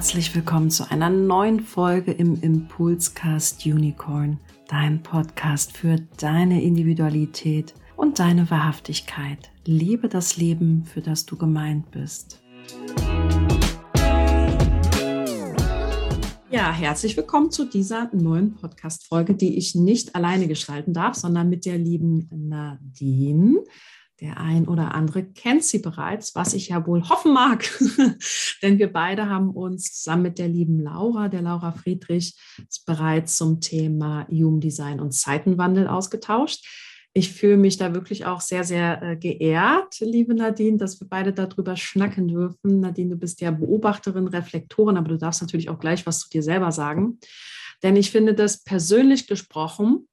herzlich willkommen zu einer neuen Folge im Impulscast Unicorn, dein Podcast für deine Individualität und deine Wahrhaftigkeit. Liebe das Leben, für das du gemeint bist. Ja, herzlich willkommen zu dieser neuen Podcast-Folge, die ich nicht alleine gestalten darf, sondern mit der lieben Nadine. Der ein oder andere kennt sie bereits, was ich ja wohl hoffen mag, denn wir beide haben uns zusammen mit der lieben Laura, der Laura Friedrich, bereits zum Thema Human Design und Zeitenwandel ausgetauscht. Ich fühle mich da wirklich auch sehr, sehr äh, geehrt, liebe Nadine, dass wir beide darüber schnacken dürfen. Nadine, du bist ja Beobachterin, Reflektorin, aber du darfst natürlich auch gleich was zu dir selber sagen. Denn ich finde das persönlich gesprochen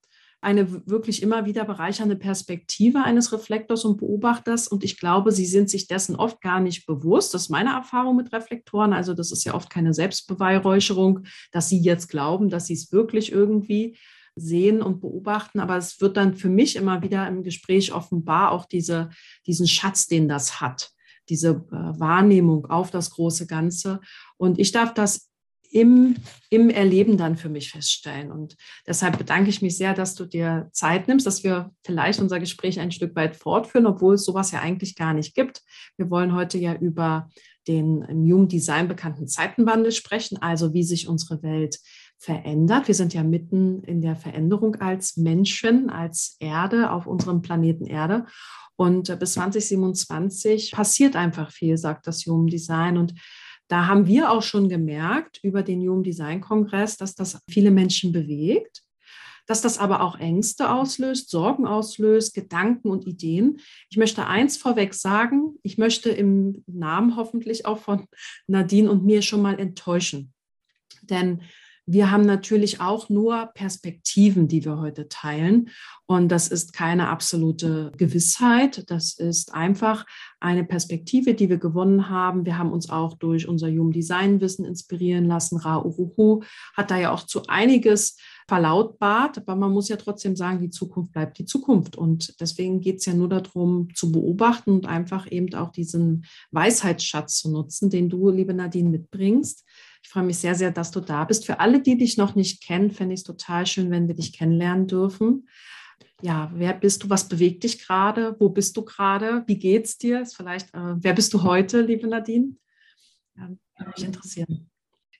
eine wirklich immer wieder bereichernde Perspektive eines Reflektors und Beobachters. Und ich glaube, sie sind sich dessen oft gar nicht bewusst. Das ist meine Erfahrung mit Reflektoren. Also das ist ja oft keine Selbstbeweihräucherung, dass sie jetzt glauben, dass sie es wirklich irgendwie sehen und beobachten. Aber es wird dann für mich immer wieder im Gespräch offenbar auch diese, diesen Schatz, den das hat diese äh, Wahrnehmung auf das große Ganze. Und ich darf das im, im Erleben dann für mich feststellen. Und deshalb bedanke ich mich sehr, dass du dir Zeit nimmst, dass wir vielleicht unser Gespräch ein Stück weit fortführen, obwohl es sowas ja eigentlich gar nicht gibt. Wir wollen heute ja über den im Human Design bekannten Zeitenwandel sprechen, also wie sich unsere Welt verändert. Wir sind ja mitten in der Veränderung als Menschen, als Erde auf unserem Planeten Erde. Und bis 2027 passiert einfach viel, sagt das Human Design. Und da haben wir auch schon gemerkt über den Human Design Kongress, dass das viele Menschen bewegt, dass das aber auch Ängste auslöst, Sorgen auslöst, Gedanken und Ideen. Ich möchte eins vorweg sagen, ich möchte im Namen hoffentlich auch von Nadine und mir schon mal enttäuschen. Denn wir haben natürlich auch nur Perspektiven, die wir heute teilen. Und das ist keine absolute Gewissheit. Das ist einfach eine Perspektive, die wir gewonnen haben. Wir haben uns auch durch unser Human Design Wissen inspirieren lassen. Ra Uruhu hat da ja auch zu einiges verlautbart, aber man muss ja trotzdem sagen, die Zukunft bleibt die Zukunft. Und deswegen geht es ja nur darum, zu beobachten und einfach eben auch diesen Weisheitsschatz zu nutzen, den du, liebe Nadine, mitbringst ich freue mich sehr, sehr, dass du da bist. Für alle, die dich noch nicht kennen, fände ich es total schön, wenn wir dich kennenlernen dürfen. Ja, wer bist du? Was bewegt dich gerade? Wo bist du gerade? Wie geht's dir? Ist vielleicht, äh, wer bist du heute, liebe Nadine? Ja, würde mich interessieren.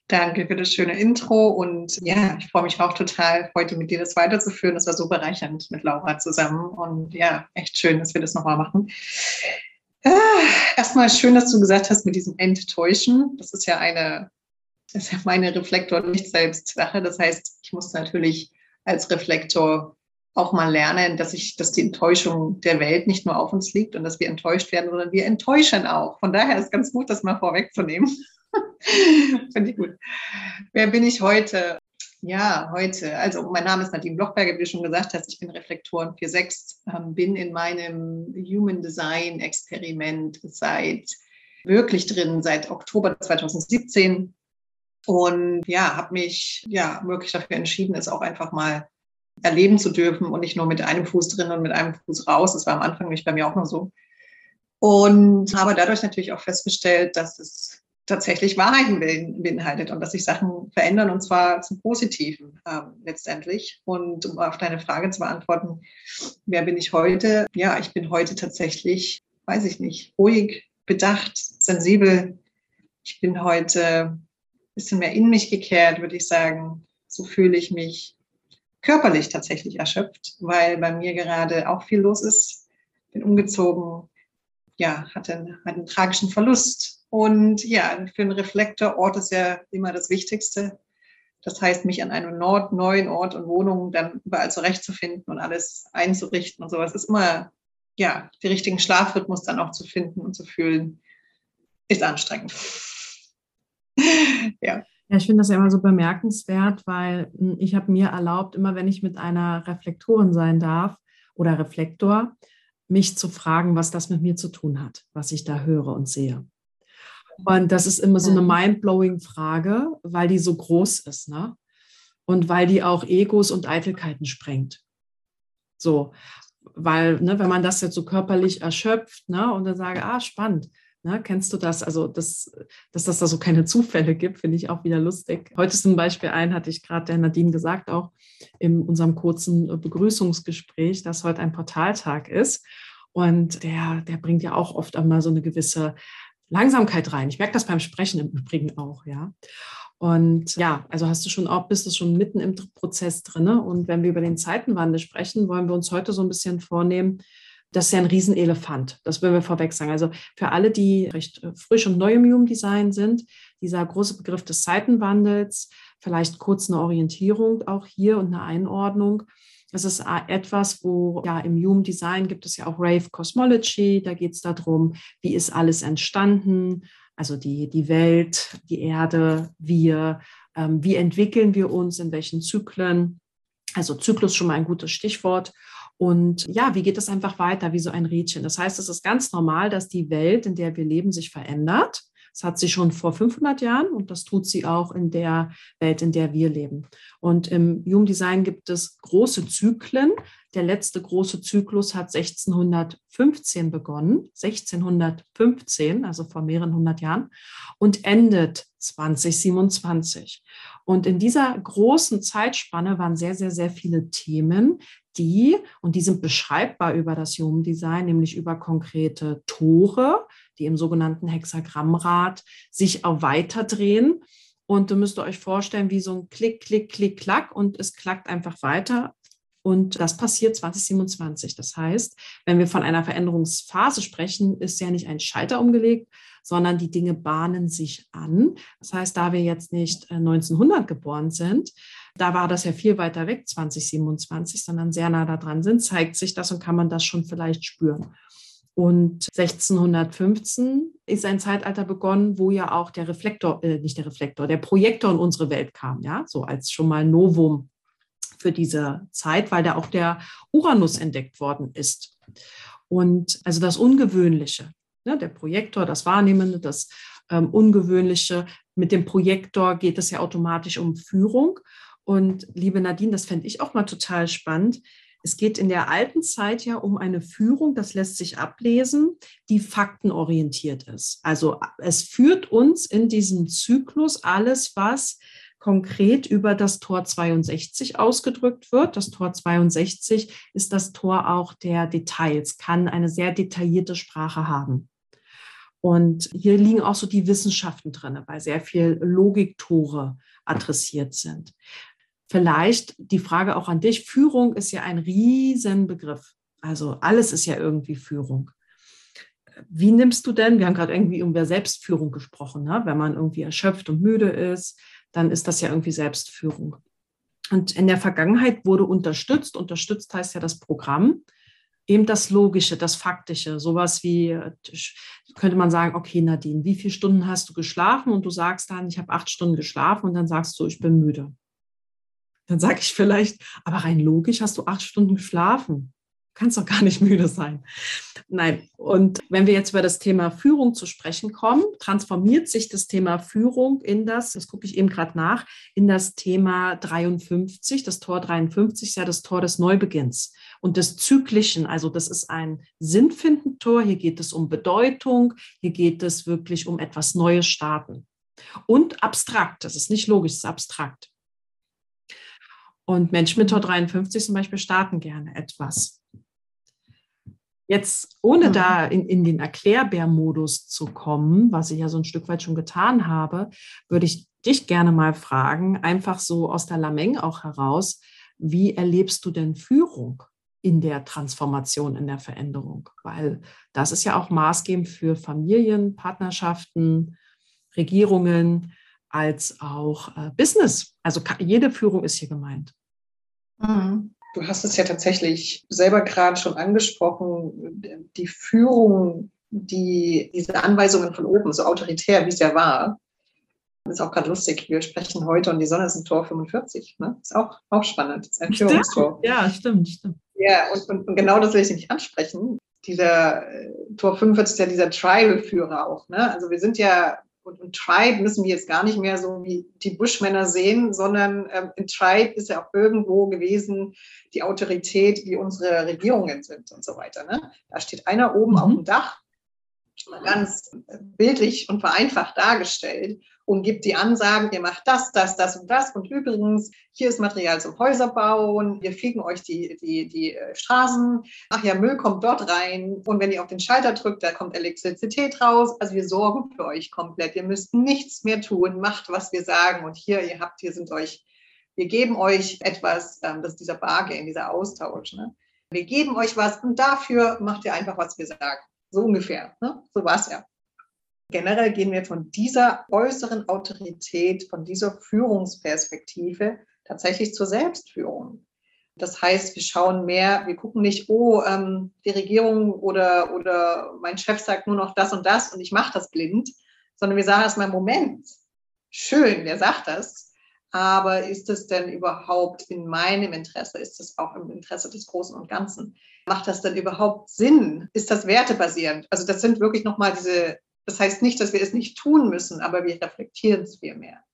Danke für das schöne Intro und ja, ich freue mich auch total, heute mit dir das weiterzuführen. Das war so bereichernd mit Laura zusammen und ja, echt schön, dass wir das nochmal machen. Ah, erstmal schön, dass du gesagt hast mit diesem Enttäuschen. Das ist ja eine das ist ja meine Reflektor nicht selbst Sache. Das heißt, ich muss natürlich als Reflektor auch mal lernen, dass ich, dass die Enttäuschung der Welt nicht nur auf uns liegt und dass wir enttäuscht werden, sondern wir enttäuschen auch. Von daher ist ganz gut, das mal vorwegzunehmen. Finde ich gut. Wer bin ich heute? Ja, heute. Also mein Name ist Nadine Blochberger, wie du schon gesagt hast. Ich bin Reflektoren 4.6, ähm, bin in meinem Human Design Experiment seit wirklich drin, seit Oktober 2017 und ja, habe mich ja wirklich dafür entschieden, es auch einfach mal erleben zu dürfen und nicht nur mit einem Fuß drin und mit einem Fuß raus. Das war am Anfang nicht bei mir auch nur so. Und habe dadurch natürlich auch festgestellt, dass es tatsächlich Wahrheiten beinhaltet und dass sich Sachen verändern und zwar zum Positiven äh, letztendlich. Und um auf deine Frage zu beantworten, wer bin ich heute? Ja, ich bin heute tatsächlich, weiß ich nicht, ruhig, bedacht, sensibel. Ich bin heute bisschen mehr in mich gekehrt, würde ich sagen. So fühle ich mich körperlich tatsächlich erschöpft, weil bei mir gerade auch viel los ist. Bin umgezogen, ja, hatte einen, einen tragischen Verlust. Und ja, für einen Reflektor, Ort ist ja immer das Wichtigste. Das heißt, mich an einem Nord, neuen Ort und Wohnung dann überall zurechtzufinden und alles einzurichten und sowas ist immer, ja, die richtigen Schlafrhythmus dann auch zu finden und zu fühlen, ist anstrengend. ja. Ja, ich finde das ja immer so bemerkenswert, weil hm, ich habe mir erlaubt, immer wenn ich mit einer Reflektorin sein darf oder Reflektor, mich zu fragen, was das mit mir zu tun hat, was ich da höre und sehe. Und das ist immer so eine mind-blowing Frage, weil die so groß ist, ne? Und weil die auch Egos und Eitelkeiten sprengt. So, weil, ne, wenn man das jetzt so körperlich erschöpft, ne, und dann sage, ah, spannend, Ne, kennst du das? Also, das, dass das da so keine Zufälle gibt, finde ich auch wieder lustig. Heute zum Beispiel ein, hatte ich gerade der Nadine gesagt, auch in unserem kurzen Begrüßungsgespräch, dass heute ein Portaltag ist. Und der, der bringt ja auch oft einmal so eine gewisse Langsamkeit rein. Ich merke das beim Sprechen im Übrigen auch, ja. Und ja, also hast du schon auch, bist du schon mitten im Prozess drin. Und wenn wir über den Zeitenwandel sprechen, wollen wir uns heute so ein bisschen vornehmen, das ist ja ein Riesenelefant. Das würden wir vorweg sagen. Also für alle, die recht äh, frisch und neu im Human Design sind, dieser große Begriff des Zeitenwandels, vielleicht kurz eine Orientierung auch hier und eine Einordnung. Das ist etwas, wo ja im Human Design gibt es ja auch Rave Cosmology. Da geht es darum, wie ist alles entstanden, also die, die Welt, die Erde, wir, ähm, wie entwickeln wir uns, in welchen Zyklen. Also Zyklus schon mal ein gutes Stichwort. Und ja, wie geht es einfach weiter, wie so ein Rädchen? Das heißt, es ist ganz normal, dass die Welt, in der wir leben, sich verändert. Das hat sie schon vor 500 Jahren und das tut sie auch in der Welt, in der wir leben. Und im Human Design gibt es große Zyklen. Der letzte große Zyklus hat 1615 begonnen, 1615, also vor mehreren hundert Jahren, und endet 2027. Und in dieser großen Zeitspanne waren sehr, sehr, sehr viele Themen, die, und die sind beschreibbar über das Human Design, nämlich über konkrete Tore, die im sogenannten Hexagrammrad sich auch weiterdrehen. Und du müsst euch vorstellen, wie so ein Klick, Klick, Klick, Klack und es klackt einfach weiter. Und das passiert 2027. Das heißt, wenn wir von einer Veränderungsphase sprechen, ist ja nicht ein Schalter umgelegt, sondern die Dinge bahnen sich an. Das heißt, da wir jetzt nicht 1900 äh, geboren sind, da war das ja viel weiter weg, 2027, sondern sehr nah da dran sind, zeigt sich das und kann man das schon vielleicht spüren. Und 1615 ist ein Zeitalter begonnen, wo ja auch der Reflektor, äh, nicht der Reflektor, der Projektor in unsere Welt kam, ja, so als schon mal Novum für diese Zeit, weil da auch der Uranus entdeckt worden ist. Und also das Ungewöhnliche, ne, der Projektor, das Wahrnehmende, das ähm, Ungewöhnliche. Mit dem Projektor geht es ja automatisch um Führung. Und liebe Nadine, das fände ich auch mal total spannend. Es geht in der alten Zeit ja um eine Führung, das lässt sich ablesen, die faktenorientiert ist. Also es führt uns in diesem Zyklus alles, was konkret über das Tor 62 ausgedrückt wird. Das Tor 62 ist das Tor auch der Details, kann eine sehr detaillierte Sprache haben. Und hier liegen auch so die Wissenschaften drin, weil sehr viel Logiktore adressiert sind. Vielleicht die Frage auch an dich. Führung ist ja ein Riesenbegriff. Also alles ist ja irgendwie Führung. Wie nimmst du denn, wir haben gerade irgendwie über Selbstführung gesprochen, ne? wenn man irgendwie erschöpft und müde ist, dann ist das ja irgendwie Selbstführung. Und in der Vergangenheit wurde unterstützt, unterstützt heißt ja das Programm, eben das Logische, das Faktische, sowas wie, könnte man sagen, okay, Nadine, wie viele Stunden hast du geschlafen? Und du sagst dann, ich habe acht Stunden geschlafen und dann sagst du, ich bin müde. Dann sage ich vielleicht, aber rein logisch hast du acht Stunden geschlafen. Kannst doch gar nicht müde sein. Nein. Und wenn wir jetzt über das Thema Führung zu sprechen kommen, transformiert sich das Thema Führung in das, das gucke ich eben gerade nach, in das Thema 53. Das Tor 53 ist ja das Tor des Neubeginns und des Zyklischen. Also das ist ein sinnfindend Tor. Hier geht es um Bedeutung. Hier geht es wirklich um etwas Neues starten. Und abstrakt. Das ist nicht logisch, es ist abstrakt. Und Menschen mit Tor 53 zum Beispiel starten gerne etwas. Jetzt, ohne mhm. da in, in den Erklärbär-Modus zu kommen, was ich ja so ein Stück weit schon getan habe, würde ich dich gerne mal fragen, einfach so aus der Lameng auch heraus, wie erlebst du denn Führung in der Transformation, in der Veränderung? Weil das ist ja auch maßgebend für Familien, Partnerschaften, Regierungen, als auch äh, Business. Also jede Führung ist hier gemeint. Mhm. Du hast es ja tatsächlich selber gerade schon angesprochen, die Führung, die, diese Anweisungen von oben, so autoritär, wie es ja war, ist auch gerade lustig. Wir sprechen heute und die Sonne ist ein Tor 45. Ne? Ist auch, auch spannend. Ist ein stimmt. Führungstor. Ja, stimmt, stimmt. Ja, und, und, und, genau das will ich nicht ansprechen. Dieser äh, Tor 45 ist ja dieser Tribal-Führer auch. Ne? Also wir sind ja und, und Tribe müssen wir jetzt gar nicht mehr so wie die Bushmänner sehen, sondern ähm, in Tribe ist ja auch irgendwo gewesen die Autorität, wie unsere Regierungen sind und so weiter. Ne? Da steht einer oben mhm. auf dem Dach mal ganz bildlich und vereinfacht dargestellt und gibt die Ansagen, ihr macht das, das, das und das. Und übrigens, hier ist Material zum Häuserbauen, wir fegen euch die, die, die äh, Straßen. Ach ja, Müll kommt dort rein. Und wenn ihr auf den Schalter drückt, da kommt Elektrizität raus. Also wir sorgen für euch komplett. Ihr müsst nichts mehr tun, macht, was wir sagen. Und hier, ihr habt, hier sind euch, wir geben euch etwas, ähm, das ist dieser Bargain, dieser Austausch. Ne? Wir geben euch was und dafür macht ihr einfach, was wir sagen. So ungefähr. Ne? So war es ja. Generell gehen wir von dieser äußeren Autorität, von dieser Führungsperspektive tatsächlich zur Selbstführung. Das heißt, wir schauen mehr, wir gucken nicht, oh, ähm, die Regierung oder, oder mein Chef sagt nur noch das und das und ich mache das blind, sondern wir sagen erstmal, Moment, schön, der sagt das, aber ist es denn überhaupt in meinem Interesse? Ist es auch im Interesse des Großen und Ganzen? Macht das denn überhaupt Sinn? Ist das wertebasierend? Also das sind wirklich nochmal diese das heißt nicht, dass wir es nicht tun müssen, aber wir reflektieren es viel mehr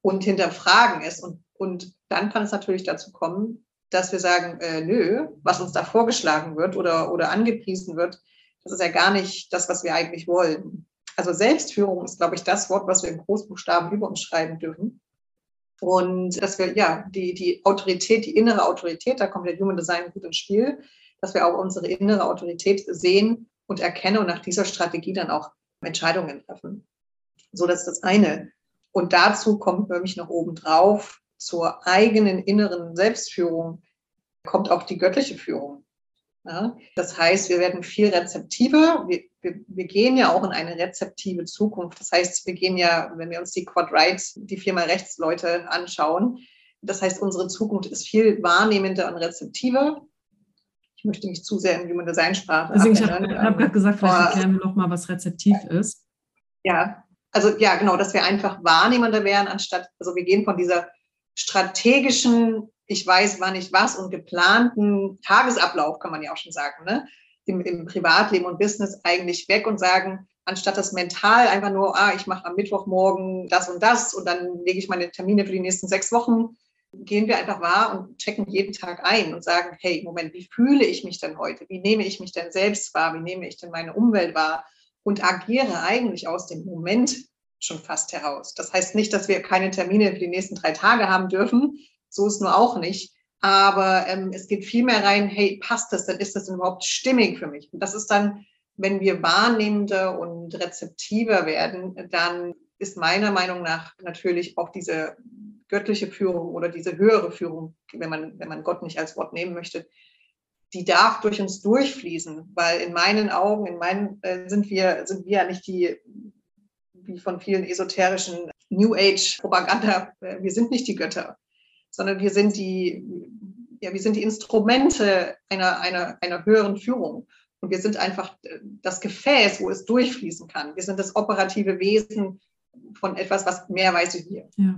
und hinterfragen es. Und, und dann kann es natürlich dazu kommen, dass wir sagen, äh, nö, was uns da vorgeschlagen wird oder, oder angepriesen wird, das ist ja gar nicht das, was wir eigentlich wollen. Also Selbstführung ist, glaube ich, das Wort, was wir in Großbuchstaben über uns schreiben dürfen. Und dass wir, ja, die, die Autorität, die innere Autorität, da kommt der Human Design gut ins Spiel, dass wir auch unsere innere Autorität sehen und erkennen und nach dieser Strategie dann auch Entscheidungen treffen. So, das ist das eine. Und dazu kommt mich noch obendrauf zur eigenen inneren Selbstführung kommt auch die göttliche Führung. Ja, das heißt, wir werden viel rezeptiver. Wir, wir, wir, gehen ja auch in eine rezeptive Zukunft. Das heißt, wir gehen ja, wenn wir uns die Quad Right, die viermal rechts Leute anschauen, das heißt, unsere Zukunft ist viel wahrnehmender und rezeptiver ich möchte nicht zu sehr in Human Design Sprache. Deswegen, ich habe hab gerade gesagt, vielleicht erklären wir noch mal, was rezeptiv ist. Ja, also ja, genau, dass wir einfach wahrnehmender wären, anstatt, also wir gehen von dieser strategischen, ich weiß, wann ich was und geplanten Tagesablauf, kann man ja auch schon sagen, ne? Im, im Privatleben und Business eigentlich weg und sagen, anstatt das mental einfach nur, ah, ich mache am Mittwochmorgen das und das und dann lege ich meine Termine für die nächsten sechs Wochen, gehen wir einfach wahr und checken jeden Tag ein und sagen, hey, Moment, wie fühle ich mich denn heute? Wie nehme ich mich denn selbst wahr? Wie nehme ich denn meine Umwelt wahr? Und agiere eigentlich aus dem Moment schon fast heraus. Das heißt nicht, dass wir keine Termine für die nächsten drei Tage haben dürfen. So ist nur auch nicht. Aber ähm, es geht viel mehr rein, hey, passt das denn? Ist das denn überhaupt stimmig für mich? Und das ist dann, wenn wir wahrnehmender und rezeptiver werden, dann ist meiner Meinung nach natürlich auch diese göttliche Führung oder diese höhere Führung, wenn man, wenn man Gott nicht als Wort nehmen möchte, die darf durch uns durchfließen, weil in meinen Augen, in meinen äh, sind wir sind wir ja nicht die wie von vielen esoterischen New Age Propaganda, äh, wir sind nicht die Götter, sondern wir sind die ja, wir sind die Instrumente einer, einer, einer höheren Führung. Und wir sind einfach äh, das Gefäß, wo es durchfließen kann. Wir sind das operative Wesen von etwas, was mehr weiß wie wir. Ja.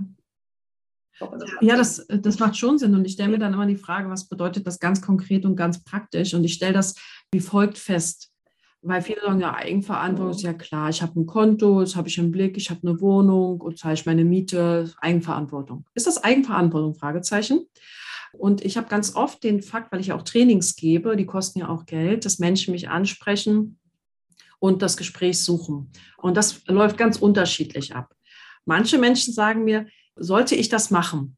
Ja, das, das macht schon Sinn. Und ich stelle mir dann immer die Frage, was bedeutet das ganz konkret und ganz praktisch? Und ich stelle das wie folgt fest. Weil viele sagen, ja, Eigenverantwortung ist ja klar. Ich habe ein Konto, das habe ich im Blick, ich habe eine Wohnung und zahle ich meine Miete, Eigenverantwortung. Ist das Eigenverantwortung? Fragezeichen. Und ich habe ganz oft den Fakt, weil ich auch Trainings gebe, die kosten ja auch Geld, dass Menschen mich ansprechen und das Gespräch suchen. Und das läuft ganz unterschiedlich ab. Manche Menschen sagen mir, sollte ich das machen?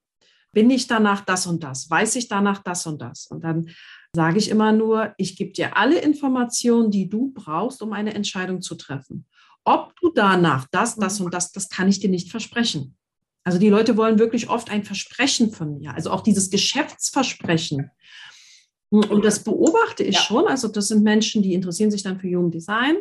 Bin ich danach das und das? Weiß ich danach das und das? Und dann sage ich immer nur, ich gebe dir alle Informationen, die du brauchst, um eine Entscheidung zu treffen. Ob du danach das, das und das, das kann ich dir nicht versprechen. Also die Leute wollen wirklich oft ein Versprechen von mir, also auch dieses Geschäftsversprechen. Und das beobachte ich ja. schon. Also das sind Menschen, die interessieren sich dann für Human Design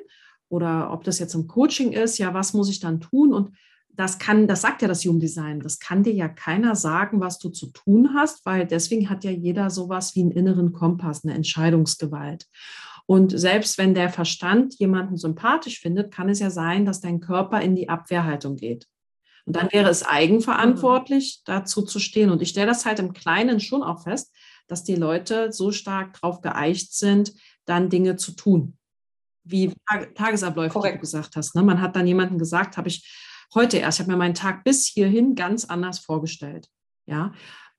oder ob das jetzt im Coaching ist, ja, was muss ich dann tun? Und das kann, das sagt ja das Human Design, das kann dir ja keiner sagen, was du zu tun hast, weil deswegen hat ja jeder sowas wie einen inneren Kompass, eine Entscheidungsgewalt. Und selbst wenn der Verstand jemanden sympathisch findet, kann es ja sein, dass dein Körper in die Abwehrhaltung geht. Und dann wäre es eigenverantwortlich, dazu zu stehen. Und ich stelle das halt im Kleinen schon auch fest, dass die Leute so stark drauf geeicht sind, dann Dinge zu tun. Wie Tagesabläufe, Korrekt. wie du gesagt hast. Ne? Man hat dann jemanden gesagt, habe ich heute erst, ich habe mir meinen Tag bis hierhin ganz anders vorgestellt. Ja,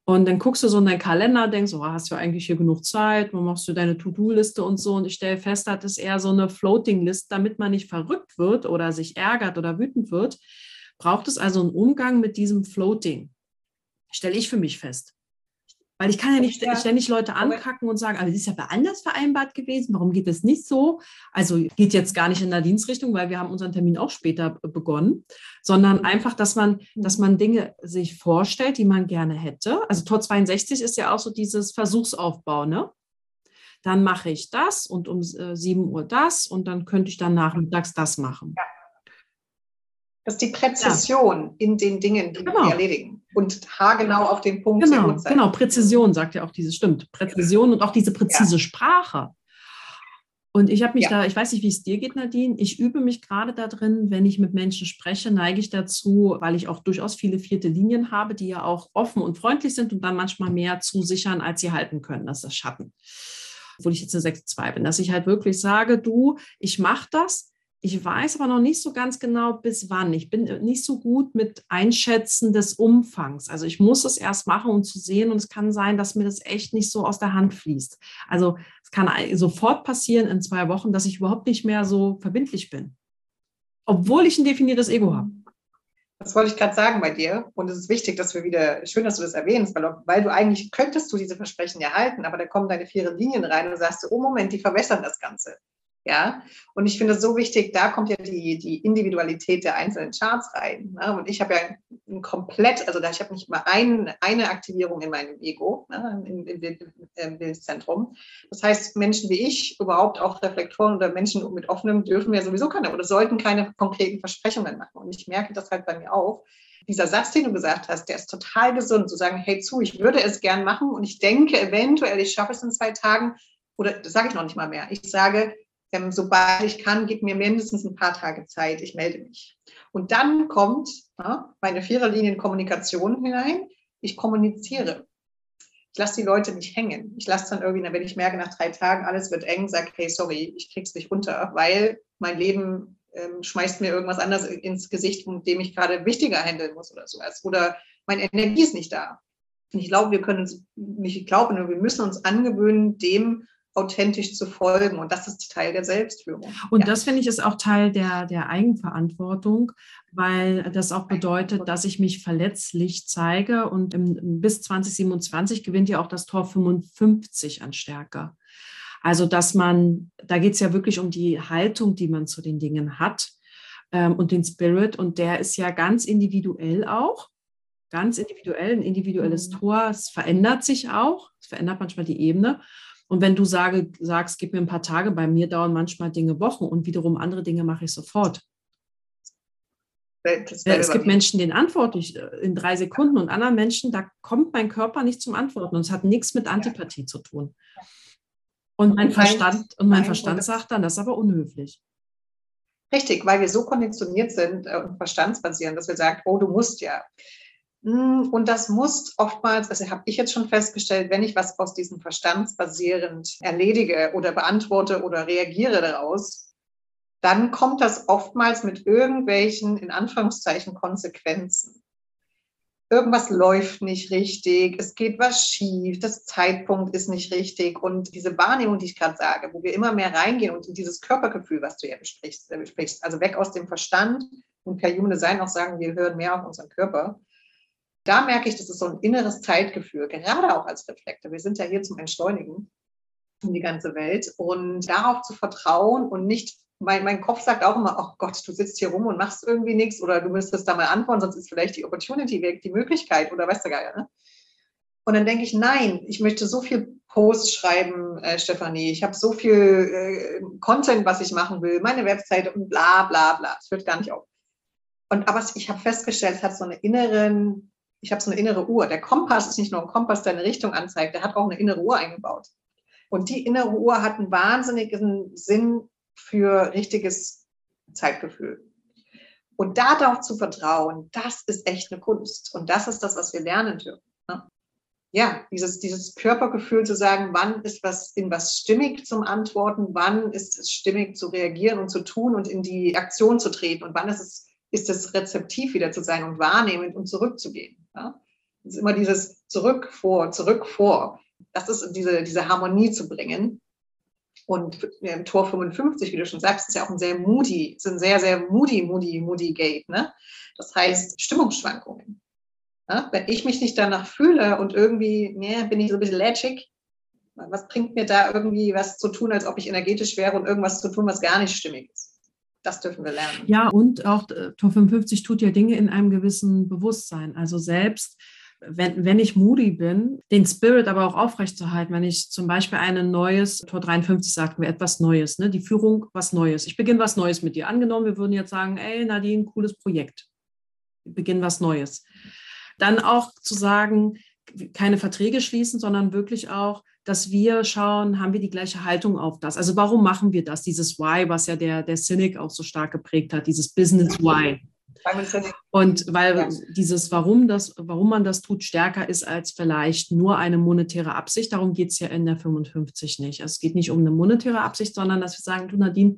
Und dann guckst du so in deinen Kalender, denkst, oh, hast du eigentlich hier genug Zeit, wo machst du deine To-Do-Liste und so. Und ich stelle fest, das ist eher so eine Floating-List, damit man nicht verrückt wird oder sich ärgert oder wütend wird. Braucht es also einen Umgang mit diesem Floating? Stelle ich für mich fest. Weil ich kann ja nicht ständig Leute ankacken und sagen, aber das ist ja bei anders vereinbart gewesen, warum geht das nicht so? Also geht jetzt gar nicht in der Dienstrichtung, weil wir haben unseren Termin auch später begonnen, sondern mhm. einfach, dass man, dass man Dinge sich vorstellt, die man gerne hätte. Also Tor 62 ist ja auch so dieses Versuchsaufbau, ne? Dann mache ich das und um äh, 7 Uhr das und dann könnte ich dann nachmittags das machen. Ja. Das ist die Präzision ja. in den Dingen, die genau. wir erledigen. Und haargenau auf den Punkt. Genau, genau, Präzision sagt ja auch dieses, stimmt. Präzision ja. und auch diese präzise ja. Sprache. Und ich habe mich da, ich weiß nicht, wie es dir geht, Nadine. Ich übe mich gerade da drin, wenn ich mit Menschen spreche, neige ich dazu, weil ich auch durchaus viele vierte Linien habe, die ja auch offen und freundlich sind und dann manchmal mehr zusichern, als sie halten können. Das ist das Schatten. Obwohl ich jetzt eine 6-2 bin, dass ich halt wirklich sage, du, ich mache das, ich weiß aber noch nicht so ganz genau, bis wann. Ich bin nicht so gut mit Einschätzen des Umfangs. Also ich muss es erst machen, um zu sehen. Und es kann sein, dass mir das echt nicht so aus der Hand fließt. Also es kann sofort passieren in zwei Wochen, dass ich überhaupt nicht mehr so verbindlich bin. Obwohl ich ein definiertes Ego habe. Das wollte ich gerade sagen bei dir. Und es ist wichtig, dass wir wieder, schön, dass du das erwähnst, weil, weil du eigentlich könntest du diese Versprechen ja halten, aber da kommen deine vier Linien rein und sagst oh Moment, die verwässern das Ganze. Ja, und ich finde es so wichtig, da kommt ja die, die Individualität der einzelnen Charts rein. Ne? Und ich habe ja ein komplett, also da, ich habe nicht mal ein, eine Aktivierung in meinem Ego, ne? im, im, im Bildungszentrum. Das heißt, Menschen wie ich, überhaupt auch Reflektoren oder Menschen mit offenem, dürfen ja sowieso keine oder sollten keine konkreten Versprechungen machen. Und ich merke das halt bei mir auch. Dieser Satz, den du gesagt hast, der ist total gesund, zu sagen, hey zu, ich würde es gern machen und ich denke eventuell, ich schaffe es in zwei Tagen oder das sage ich noch nicht mal mehr. Ich sage, ähm, sobald ich kann, gib mir mindestens ein paar Tage Zeit, ich melde mich. Und dann kommt ja, meine Viererlinien-Kommunikation hinein. Ich kommuniziere. Ich lasse die Leute nicht hängen. Ich lasse dann irgendwie, wenn ich merke, nach drei Tagen, alles wird eng, sage, hey, sorry, ich krieg's nicht runter, weil mein Leben ähm, schmeißt mir irgendwas anderes ins Gesicht, mit dem ich gerade wichtiger handeln muss oder sowas. Oder meine Energie ist nicht da. Und ich glaube, wir können uns, nicht glauben, wir müssen uns angewöhnen, dem authentisch zu folgen. Und das ist Teil der Selbstführung. Und ja. das finde ich ist auch Teil der, der Eigenverantwortung, weil das auch bedeutet, dass ich mich verletzlich zeige. Und im, bis 2027 gewinnt ja auch das Tor 55 an Stärke. Also, dass man, da geht es ja wirklich um die Haltung, die man zu den Dingen hat ähm, und den Spirit. Und der ist ja ganz individuell auch. Ganz individuell, ein individuelles mhm. Tor. Es verändert sich auch. Es verändert manchmal die Ebene. Und wenn du sage, sagst, gib mir ein paar Tage, bei mir dauern manchmal Dinge Wochen und wiederum andere Dinge mache ich sofort. es gibt Menschen, denen antworte ich äh, in drei Sekunden und anderen Menschen, da kommt mein Körper nicht zum Antworten und es hat nichts mit Antipathie zu tun. Und mein Verstand, und mein Verstand sagt dann, das ist aber unhöflich. Richtig, weil wir so konditioniert sind äh, und verstandsbasierend, dass wir sagen, oh, du musst ja. Hm, und das muss oftmals, also habe ich jetzt schon festgestellt, wenn ich was aus diesem verstandsbasierend erledige oder beantworte oder reagiere daraus, dann kommt das oftmals mit irgendwelchen, in Anführungszeichen, Konsequenzen. Irgendwas läuft nicht richtig, es geht was schief, das Zeitpunkt ist nicht richtig. Und diese Wahrnehmung, die ich gerade sage, wo wir immer mehr reingehen und in dieses Körpergefühl, was du ja besprichst, äh, also weg aus dem Verstand und per Human Design auch sagen, wir hören mehr auf unseren Körper, da merke ich, das ist so ein inneres Zeitgefühl, gerade auch als Reflektor. Wir sind ja hier zum Entschleunigen in die ganze Welt und darauf zu vertrauen und nicht, mein, mein Kopf sagt auch immer, oh Gott, du sitzt hier rum und machst irgendwie nichts oder du müsstest da mal antworten, sonst ist vielleicht die Opportunity weg, die Möglichkeit oder weißt du gar nicht. Ne? Und dann denke ich, nein, ich möchte so viel Posts schreiben, äh, Stefanie. Ich habe so viel äh, Content, was ich machen will, meine Webseite und bla bla bla. Es hört gar nicht auf. Und aber ich habe festgestellt, es hat so einen inneren ich habe so eine innere Uhr. Der Kompass ist nicht nur ein Kompass, der eine Richtung anzeigt, der hat auch eine innere Uhr eingebaut. Und die innere Uhr hat einen wahnsinnigen Sinn für richtiges Zeitgefühl. Und darauf zu vertrauen, das ist echt eine Kunst. Und das ist das, was wir lernen dürfen. Ne? Ja, dieses, dieses Körpergefühl zu sagen, wann ist was in was stimmig zum Antworten, wann ist es stimmig zu reagieren und zu tun und in die Aktion zu treten und wann ist es, ist es rezeptiv wieder zu sein und wahrnehmend und zurückzugehen. Ja? Es ist immer dieses zurück, vor, zurück, vor. Das ist diese, diese Harmonie zu bringen. Und im Tor 55, wie du schon sagst, ist ja auch ein sehr moody, ist ein sehr, sehr moody, moody, moody Gate. Ne? Das heißt Stimmungsschwankungen. Ja? Wenn ich mich nicht danach fühle und irgendwie, ne, bin ich so ein bisschen lätschig, was bringt mir da irgendwie was zu tun, als ob ich energetisch wäre und irgendwas zu tun, was gar nicht stimmig ist? Das dürfen wir lernen. Ja, und auch äh, Tor 55 tut ja Dinge in einem gewissen Bewusstsein. Also selbst wenn, wenn ich moody bin, den Spirit aber auch aufrechtzuerhalten, wenn ich zum Beispiel ein neues, Tor 53 sagten wir, etwas Neues, ne? die Führung, was Neues. Ich beginne was Neues mit dir. Angenommen, wir würden jetzt sagen, ey, Nadine, cooles Projekt. Wir beginnen was Neues. Dann auch zu sagen, keine Verträge schließen, sondern wirklich auch, dass wir schauen, haben wir die gleiche Haltung auf das? Also warum machen wir das? Dieses Why, was ja der, der Cynic auch so stark geprägt hat, dieses Business Why. Und weil ja. dieses, warum, das, warum man das tut, stärker ist als vielleicht nur eine monetäre Absicht. Darum geht es ja in der 55 nicht. Also es geht nicht um eine monetäre Absicht, sondern dass wir sagen, du Nadine,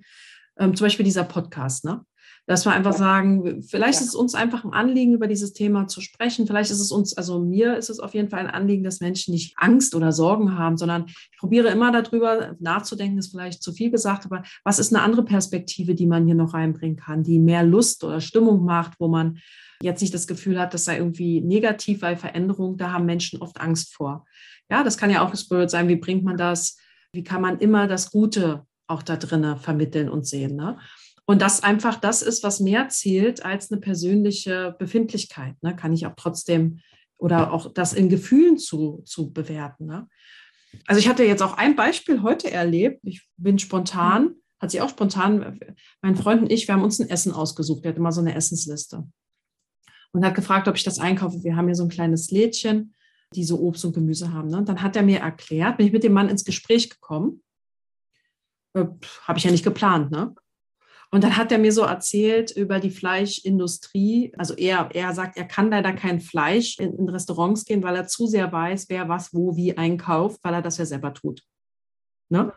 ähm, zum Beispiel dieser Podcast, ne? Dass wir einfach sagen, vielleicht ja. ist es uns einfach ein Anliegen, über dieses Thema zu sprechen. Vielleicht ist es uns, also mir ist es auf jeden Fall ein Anliegen, dass Menschen nicht Angst oder Sorgen haben, sondern ich probiere immer darüber nachzudenken, ist vielleicht zu viel gesagt, aber was ist eine andere Perspektive, die man hier noch reinbringen kann, die mehr Lust oder Stimmung macht, wo man jetzt nicht das Gefühl hat, das sei irgendwie negativ, weil Veränderung, da haben Menschen oft Angst vor. Ja, das kann ja auch Spirit sein. Wie bringt man das? Wie kann man immer das Gute auch da drinnen vermitteln und sehen? Ne? Und das einfach das ist, was mehr zählt als eine persönliche Befindlichkeit. Ne? Kann ich auch trotzdem oder auch das in Gefühlen zu, zu bewerten. Ne? Also ich hatte jetzt auch ein Beispiel heute erlebt. Ich bin spontan, hat sie auch spontan, mein Freund und ich, wir haben uns ein Essen ausgesucht. Er hat immer so eine Essensliste. Und hat gefragt, ob ich das einkaufe. Wir haben hier so ein kleines Lädchen, die so Obst und Gemüse haben. Ne? Und dann hat er mir erklärt, bin ich mit dem Mann ins Gespräch gekommen. Äh, Habe ich ja nicht geplant, ne? Und dann hat er mir so erzählt über die Fleischindustrie. Also er, er sagt, er kann leider kein Fleisch in, in Restaurants gehen, weil er zu sehr weiß, wer was wo wie einkauft, weil er das ja selber tut. Ne?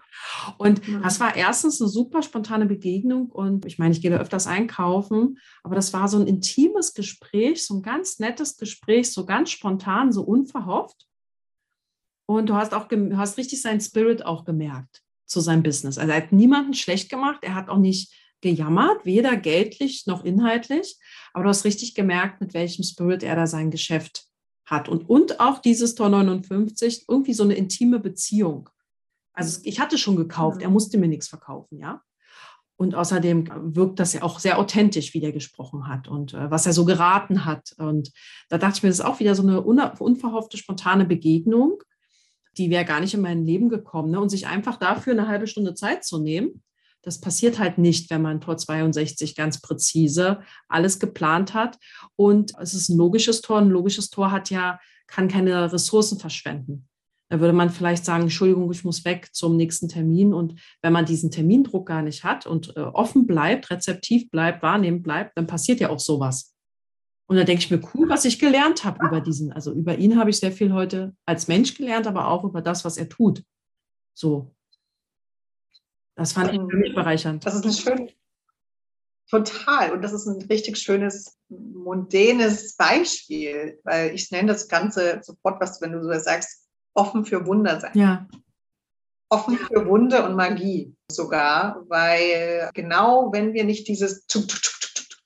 Und das war erstens eine super spontane Begegnung und ich meine, ich gehe da öfters einkaufen, aber das war so ein intimes Gespräch, so ein ganz nettes Gespräch, so ganz spontan, so unverhofft. Und du hast auch hast richtig seinen Spirit auch gemerkt zu seinem Business. Also er hat niemanden schlecht gemacht, er hat auch nicht gejammert, weder geldlich noch inhaltlich, aber du hast richtig gemerkt, mit welchem Spirit er da sein Geschäft hat. Und, und auch dieses Tor 59, irgendwie so eine intime Beziehung. Also ich hatte schon gekauft, er musste mir nichts verkaufen, ja. Und außerdem wirkt das ja auch sehr authentisch, wie der gesprochen hat und äh, was er so geraten hat. Und da dachte ich mir, das ist auch wieder so eine unverhoffte, spontane Begegnung. Die wäre gar nicht in mein Leben gekommen. Ne? Und sich einfach dafür eine halbe Stunde Zeit zu nehmen das passiert halt nicht, wenn man Tor 62 ganz präzise alles geplant hat. Und es ist ein logisches Tor. Ein logisches Tor hat ja, kann keine Ressourcen verschwenden. Da würde man vielleicht sagen, Entschuldigung, ich muss weg zum nächsten Termin. Und wenn man diesen Termindruck gar nicht hat und äh, offen bleibt, rezeptiv bleibt, wahrnehmend bleibt, dann passiert ja auch sowas. Und da denke ich mir, cool, was ich gelernt habe über diesen, also über ihn habe ich sehr viel heute als Mensch gelernt, aber auch über das, was er tut. So. Das fand ich wirklich bereichernd. Das ist ein schön, total. Und das ist ein richtig schönes, mondänes Beispiel, weil ich nenne das Ganze sofort, was, wenn du so sagst, offen für Wunder sein. Ja. Offen für Wunder und Magie sogar, weil genau wenn wir nicht dieses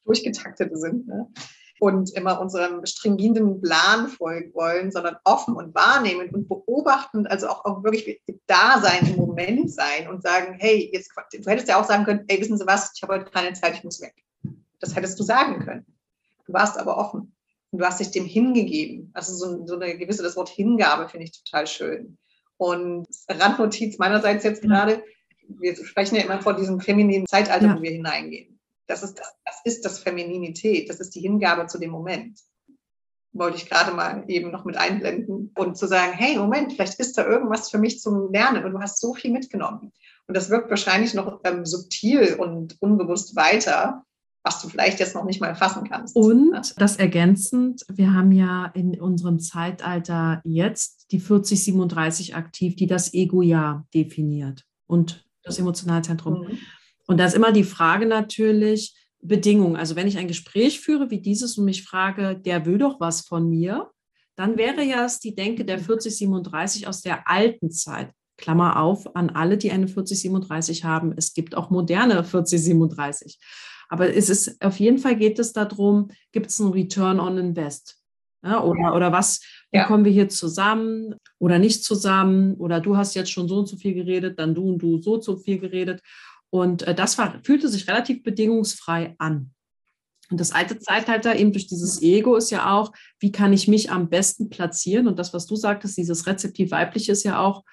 durchgetaktete sind, ne, und immer unserem stringenten Plan folgen wollen, sondern offen und wahrnehmend und beobachtend, also auch, auch wirklich da sein, im Moment sein und sagen, hey, jetzt, du hättest ja auch sagen können, ey, wissen Sie was, ich habe heute keine Zeit, ich muss weg. Das hättest du sagen können. Du warst aber offen und du hast dich dem hingegeben. Also so, so eine gewisse, das Wort Hingabe finde ich total schön. Und Randnotiz meinerseits jetzt gerade, wir sprechen ja immer von diesem femininen Zeitalter, ja. wo wir hineingehen. Das ist das, das ist das Femininität, das ist die Hingabe zu dem Moment. Wollte ich gerade mal eben noch mit einblenden und zu sagen, hey, Moment, vielleicht ist da irgendwas für mich zum Lernen und du hast so viel mitgenommen. Und das wirkt wahrscheinlich noch ähm, subtil und unbewusst weiter, was du vielleicht jetzt noch nicht mal fassen kannst. Und das ergänzend, wir haben ja in unserem Zeitalter jetzt die 4037 aktiv, die das Ego-Jahr definiert und das Emotionalzentrum. Mhm. Und da ist immer die Frage natürlich, Bedingungen. Also wenn ich ein Gespräch führe wie dieses und mich frage, der will doch was von mir, dann wäre ja es die Denke der 4037 aus der alten Zeit. Klammer auf an alle, die eine 4037 haben. Es gibt auch moderne 4037. Aber es ist auf jeden Fall geht es darum, gibt es einen Return on Invest? Ja, oder, oder was, wie ja. kommen wir hier zusammen oder nicht zusammen? Oder du hast jetzt schon so und so viel geredet, dann du und du so und so viel geredet. Und äh, das war, fühlte sich relativ bedingungsfrei an. Und das alte Zeitalter eben durch dieses Ego ist ja auch, wie kann ich mich am besten platzieren? Und das, was du sagtest, dieses rezeptiv weibliche ist ja auch,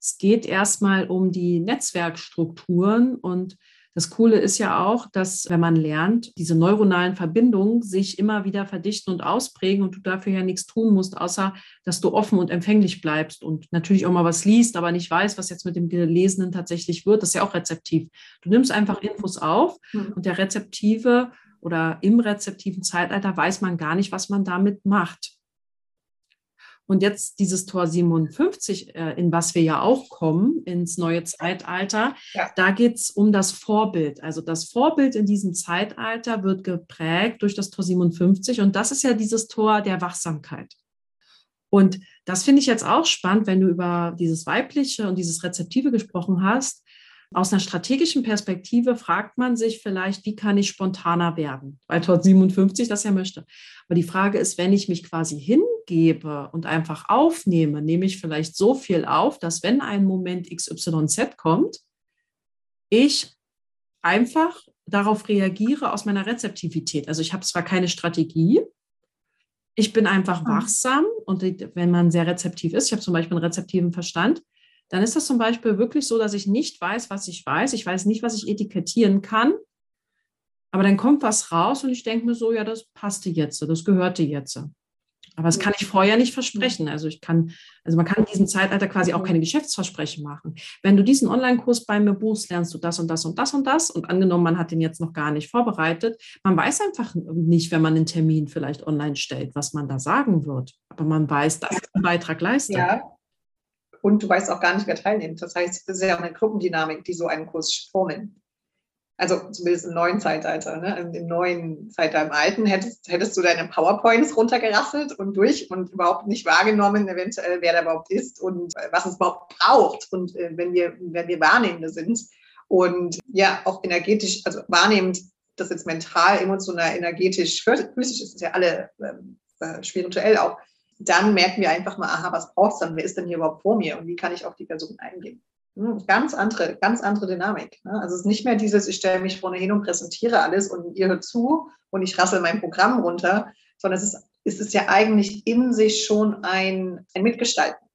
es geht erstmal um die Netzwerkstrukturen und das Coole ist ja auch, dass wenn man lernt, diese neuronalen Verbindungen sich immer wieder verdichten und ausprägen und du dafür ja nichts tun musst, außer dass du offen und empfänglich bleibst und natürlich auch mal was liest, aber nicht weißt, was jetzt mit dem Gelesenen tatsächlich wird. Das ist ja auch rezeptiv. Du nimmst einfach Infos auf und der rezeptive oder im rezeptiven Zeitalter weiß man gar nicht, was man damit macht. Und jetzt dieses Tor 57, äh, in was wir ja auch kommen, ins neue Zeitalter, ja. da geht es um das Vorbild. Also das Vorbild in diesem Zeitalter wird geprägt durch das Tor 57 und das ist ja dieses Tor der Wachsamkeit. Und das finde ich jetzt auch spannend, wenn du über dieses Weibliche und dieses Rezeptive gesprochen hast. Aus einer strategischen Perspektive fragt man sich vielleicht, wie kann ich spontaner werden? Weil Tor 57 das ja möchte. Aber die Frage ist, wenn ich mich quasi hingebe und einfach aufnehme, nehme ich vielleicht so viel auf, dass wenn ein Moment XYZ kommt, ich einfach darauf reagiere aus meiner Rezeptivität. Also ich habe zwar keine Strategie, ich bin einfach ah. wachsam und wenn man sehr rezeptiv ist, ich habe zum Beispiel einen rezeptiven Verstand, dann ist das zum Beispiel wirklich so, dass ich nicht weiß, was ich weiß. Ich weiß nicht, was ich etikettieren kann. Aber dann kommt was raus und ich denke mir so, ja, das passte jetzt, das gehörte jetzt. Aber das kann ich vorher nicht versprechen. Also ich kann, also man kann in diesem Zeitalter quasi auch keine Geschäftsversprechen machen. Wenn du diesen Online-Kurs bei mir buchst, lernst du das und das und das und das. Und angenommen, man hat den jetzt noch gar nicht vorbereitet. Man weiß einfach nicht, wenn man einen Termin vielleicht online stellt, was man da sagen wird. Aber man weiß, dass einen Beitrag leistet. Ja, und du weißt auch gar nicht, wer teilnimmt. Das heißt, es ist ja eine Gruppendynamik, die so einen Kurs formen. Also zumindest im neuen Zeitalter. Ne? Im neuen Zeitalter, im alten hättest, hättest du deine PowerPoints runtergerasselt und durch und überhaupt nicht wahrgenommen, eventuell, wer da überhaupt ist und äh, was es überhaupt braucht und äh, wenn, wir, wenn wir Wahrnehmende sind. Und ja, auch energetisch, also wahrnehmend, das jetzt mental, emotional, energetisch, physisch ist es ja alle ähm, äh, spirituell auch dann merken wir einfach mal, aha, was braucht es dann? Wer ist denn hier überhaupt vor mir und wie kann ich auf die Person eingehen? Hm, ganz andere, ganz andere Dynamik. Ne? Also es ist nicht mehr dieses, ich stelle mich vorne hin und präsentiere alles und ihr hört zu und ich rassel mein Programm runter, sondern es ist, es ist ja eigentlich in sich schon ein, ein Mitgestalten.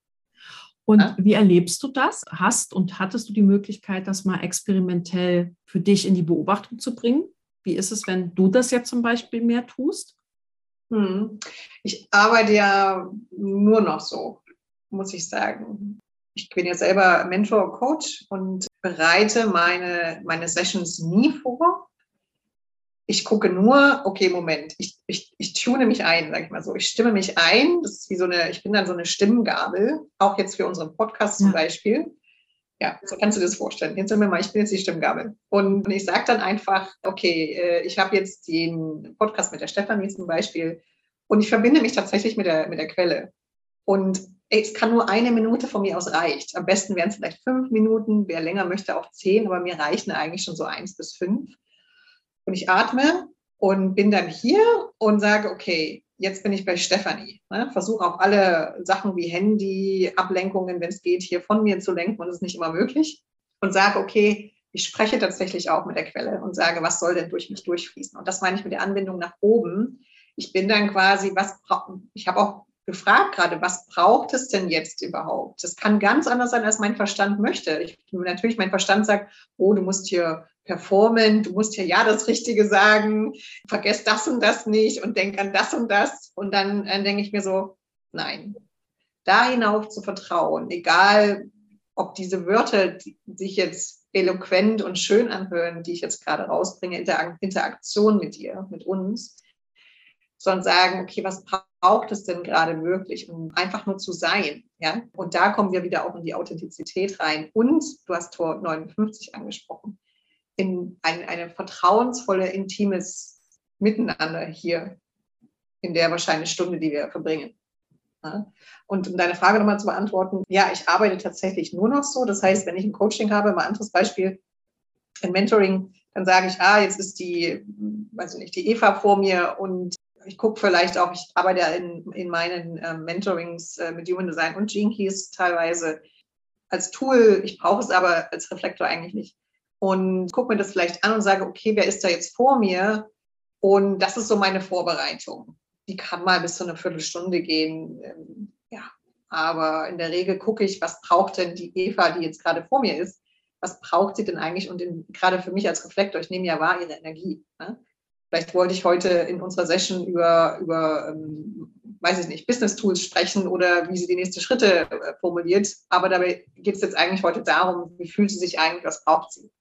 Und ja? wie erlebst du das? Hast und hattest du die Möglichkeit, das mal experimentell für dich in die Beobachtung zu bringen? Wie ist es, wenn du das jetzt zum Beispiel mehr tust? Hm. Ich arbeite ja nur noch so, muss ich sagen. Ich bin ja selber Mentor, Coach und bereite meine, meine Sessions nie vor. Ich gucke nur, okay, Moment, ich, ich, ich tune mich ein, sag ich mal so. Ich stimme mich ein. Das ist wie so eine, ich bin dann so eine Stimmgabel, auch jetzt für unseren Podcast zum ja. Beispiel. Ja, so kannst du das vorstellen. Jetzt sind wir mal, ich bin jetzt die Stimmgabel. Und ich sage dann einfach, okay, äh, ich habe jetzt den Podcast mit der Stefanie zum Beispiel und ich verbinde mich tatsächlich mit der, mit der Quelle. Und ey, es kann nur eine Minute von mir aus reicht. Am besten wären es vielleicht fünf Minuten, wer länger möchte auch zehn, aber mir reichen eigentlich schon so eins bis fünf. Und ich atme und bin dann hier und sage, okay, jetzt bin ich bei Stefanie. Ne? Versuche auch alle Sachen wie Handy, Ablenkungen, wenn es geht, hier von mir zu lenken und das ist nicht immer möglich. Und sage, okay, ich spreche tatsächlich auch mit der Quelle und sage, was soll denn durch mich durchfließen? Und das meine ich mit der Anbindung nach oben. Ich bin dann quasi, was ich habe auch gefragt gerade, was braucht es denn jetzt überhaupt? Das kann ganz anders sein, als mein Verstand möchte. Ich, natürlich, mein Verstand sagt, oh, du musst hier performen, du musst hier ja das Richtige sagen, vergesst das und das nicht und denk an das und das. Und dann äh, denke ich mir so, nein, da hinauf zu vertrauen, egal ob diese Wörter die sich jetzt eloquent und schön anhören, die ich jetzt gerade rausbringe, Interaktion mit dir, mit uns, sondern sagen, okay, was braucht es denn gerade wirklich, um einfach nur zu sein? Ja? Und da kommen wir wieder auch in die Authentizität rein. Und du hast Tor 59 angesprochen, in ein, eine vertrauensvolle, intimes Miteinander hier in der wahrscheinlich Stunde, die wir verbringen. Und um deine Frage nochmal zu beantworten, ja, ich arbeite tatsächlich nur noch so. Das heißt, wenn ich ein Coaching habe, mal ein anderes Beispiel, ein Mentoring, dann sage ich, ah, jetzt ist die, weiß ich nicht, die Eva vor mir und ich gucke vielleicht auch, ich arbeite ja in, in meinen äh, Mentorings äh, mit Human Design und Gene Keys teilweise als Tool. Ich brauche es aber als Reflektor eigentlich nicht. Und gucke mir das vielleicht an und sage, okay, wer ist da jetzt vor mir? Und das ist so meine Vorbereitung. Die kann mal bis zu einer Viertelstunde gehen. Ähm, ja, aber in der Regel gucke ich, was braucht denn die Eva, die jetzt gerade vor mir ist? Was braucht sie denn eigentlich? Und in, gerade für mich als Reflektor, ich nehme ja wahr ihre Energie. Ne? Vielleicht wollte ich heute in unserer Session über, über ähm, weiß ich nicht, Business Tools sprechen oder wie sie die nächsten Schritte äh, formuliert. Aber dabei geht es jetzt eigentlich heute darum, wie fühlt sie sich eigentlich, was braucht sie?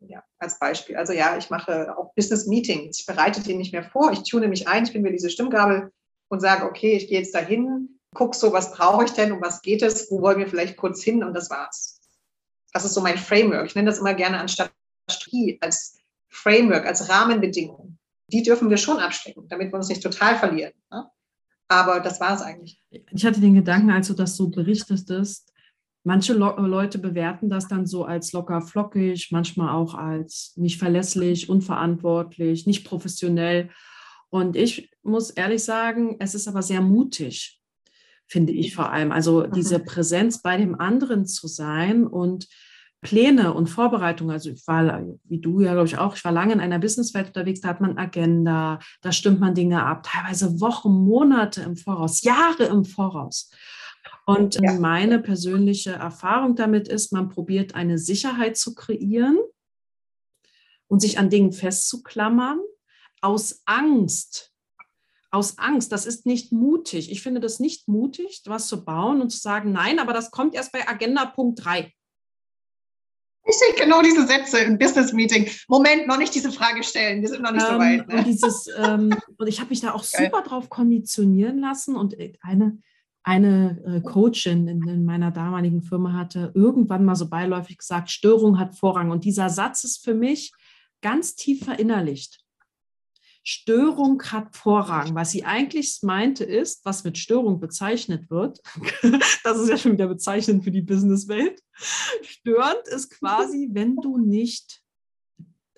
Ja, als Beispiel. Also ja, ich mache auch Business Meetings. Ich bereite die nicht mehr vor. Ich tune mich ein, ich bin mir diese Stimmgabel und sage, okay, ich gehe jetzt dahin, guck so, was brauche ich denn, um was geht es, wo wollen wir vielleicht kurz hin und das war's. Das ist so mein Framework. Ich nenne das immer gerne anstatt Strategie als Framework, als Rahmenbedingungen, die dürfen wir schon abstecken, damit wir uns nicht total verlieren. Ne? Aber das war es eigentlich. Ich hatte den Gedanken, als du das so berichtetest, manche Leute bewerten das dann so als locker flockig, manchmal auch als nicht verlässlich, unverantwortlich, nicht professionell. Und ich muss ehrlich sagen, es ist aber sehr mutig, finde ich vor allem. Also diese mhm. Präsenz bei dem anderen zu sein und Pläne und Vorbereitungen, also ich war, wie du ja, glaube ich, auch, ich war lange in einer Businesswelt unterwegs, da hat man Agenda, da stimmt man Dinge ab, teilweise Wochen, Monate im Voraus, Jahre im Voraus. Und ja. meine persönliche Erfahrung damit ist, man probiert eine Sicherheit zu kreieren und sich an Dingen festzuklammern, aus Angst. Aus Angst, das ist nicht mutig. Ich finde das nicht mutig, was zu bauen und zu sagen, nein, aber das kommt erst bei Agenda Punkt 3. Richtig, genau diese Sätze im Business Meeting. Moment, noch nicht diese Frage stellen, wir sind noch nicht ähm, so weit. Ne? Und, dieses, ähm, und ich habe mich da auch super drauf konditionieren lassen. Und eine, eine äh, Coachin in, in, meiner damaligen Firma hatte irgendwann mal so beiläufig gesagt, Störung hat Vorrang. Und dieser Satz ist für mich ganz tief verinnerlicht. Störung hat Vorrang. Was sie eigentlich meinte, ist, was mit Störung bezeichnet wird. das ist ja schon wieder bezeichnend für die Businesswelt. Störend ist quasi, wenn du nicht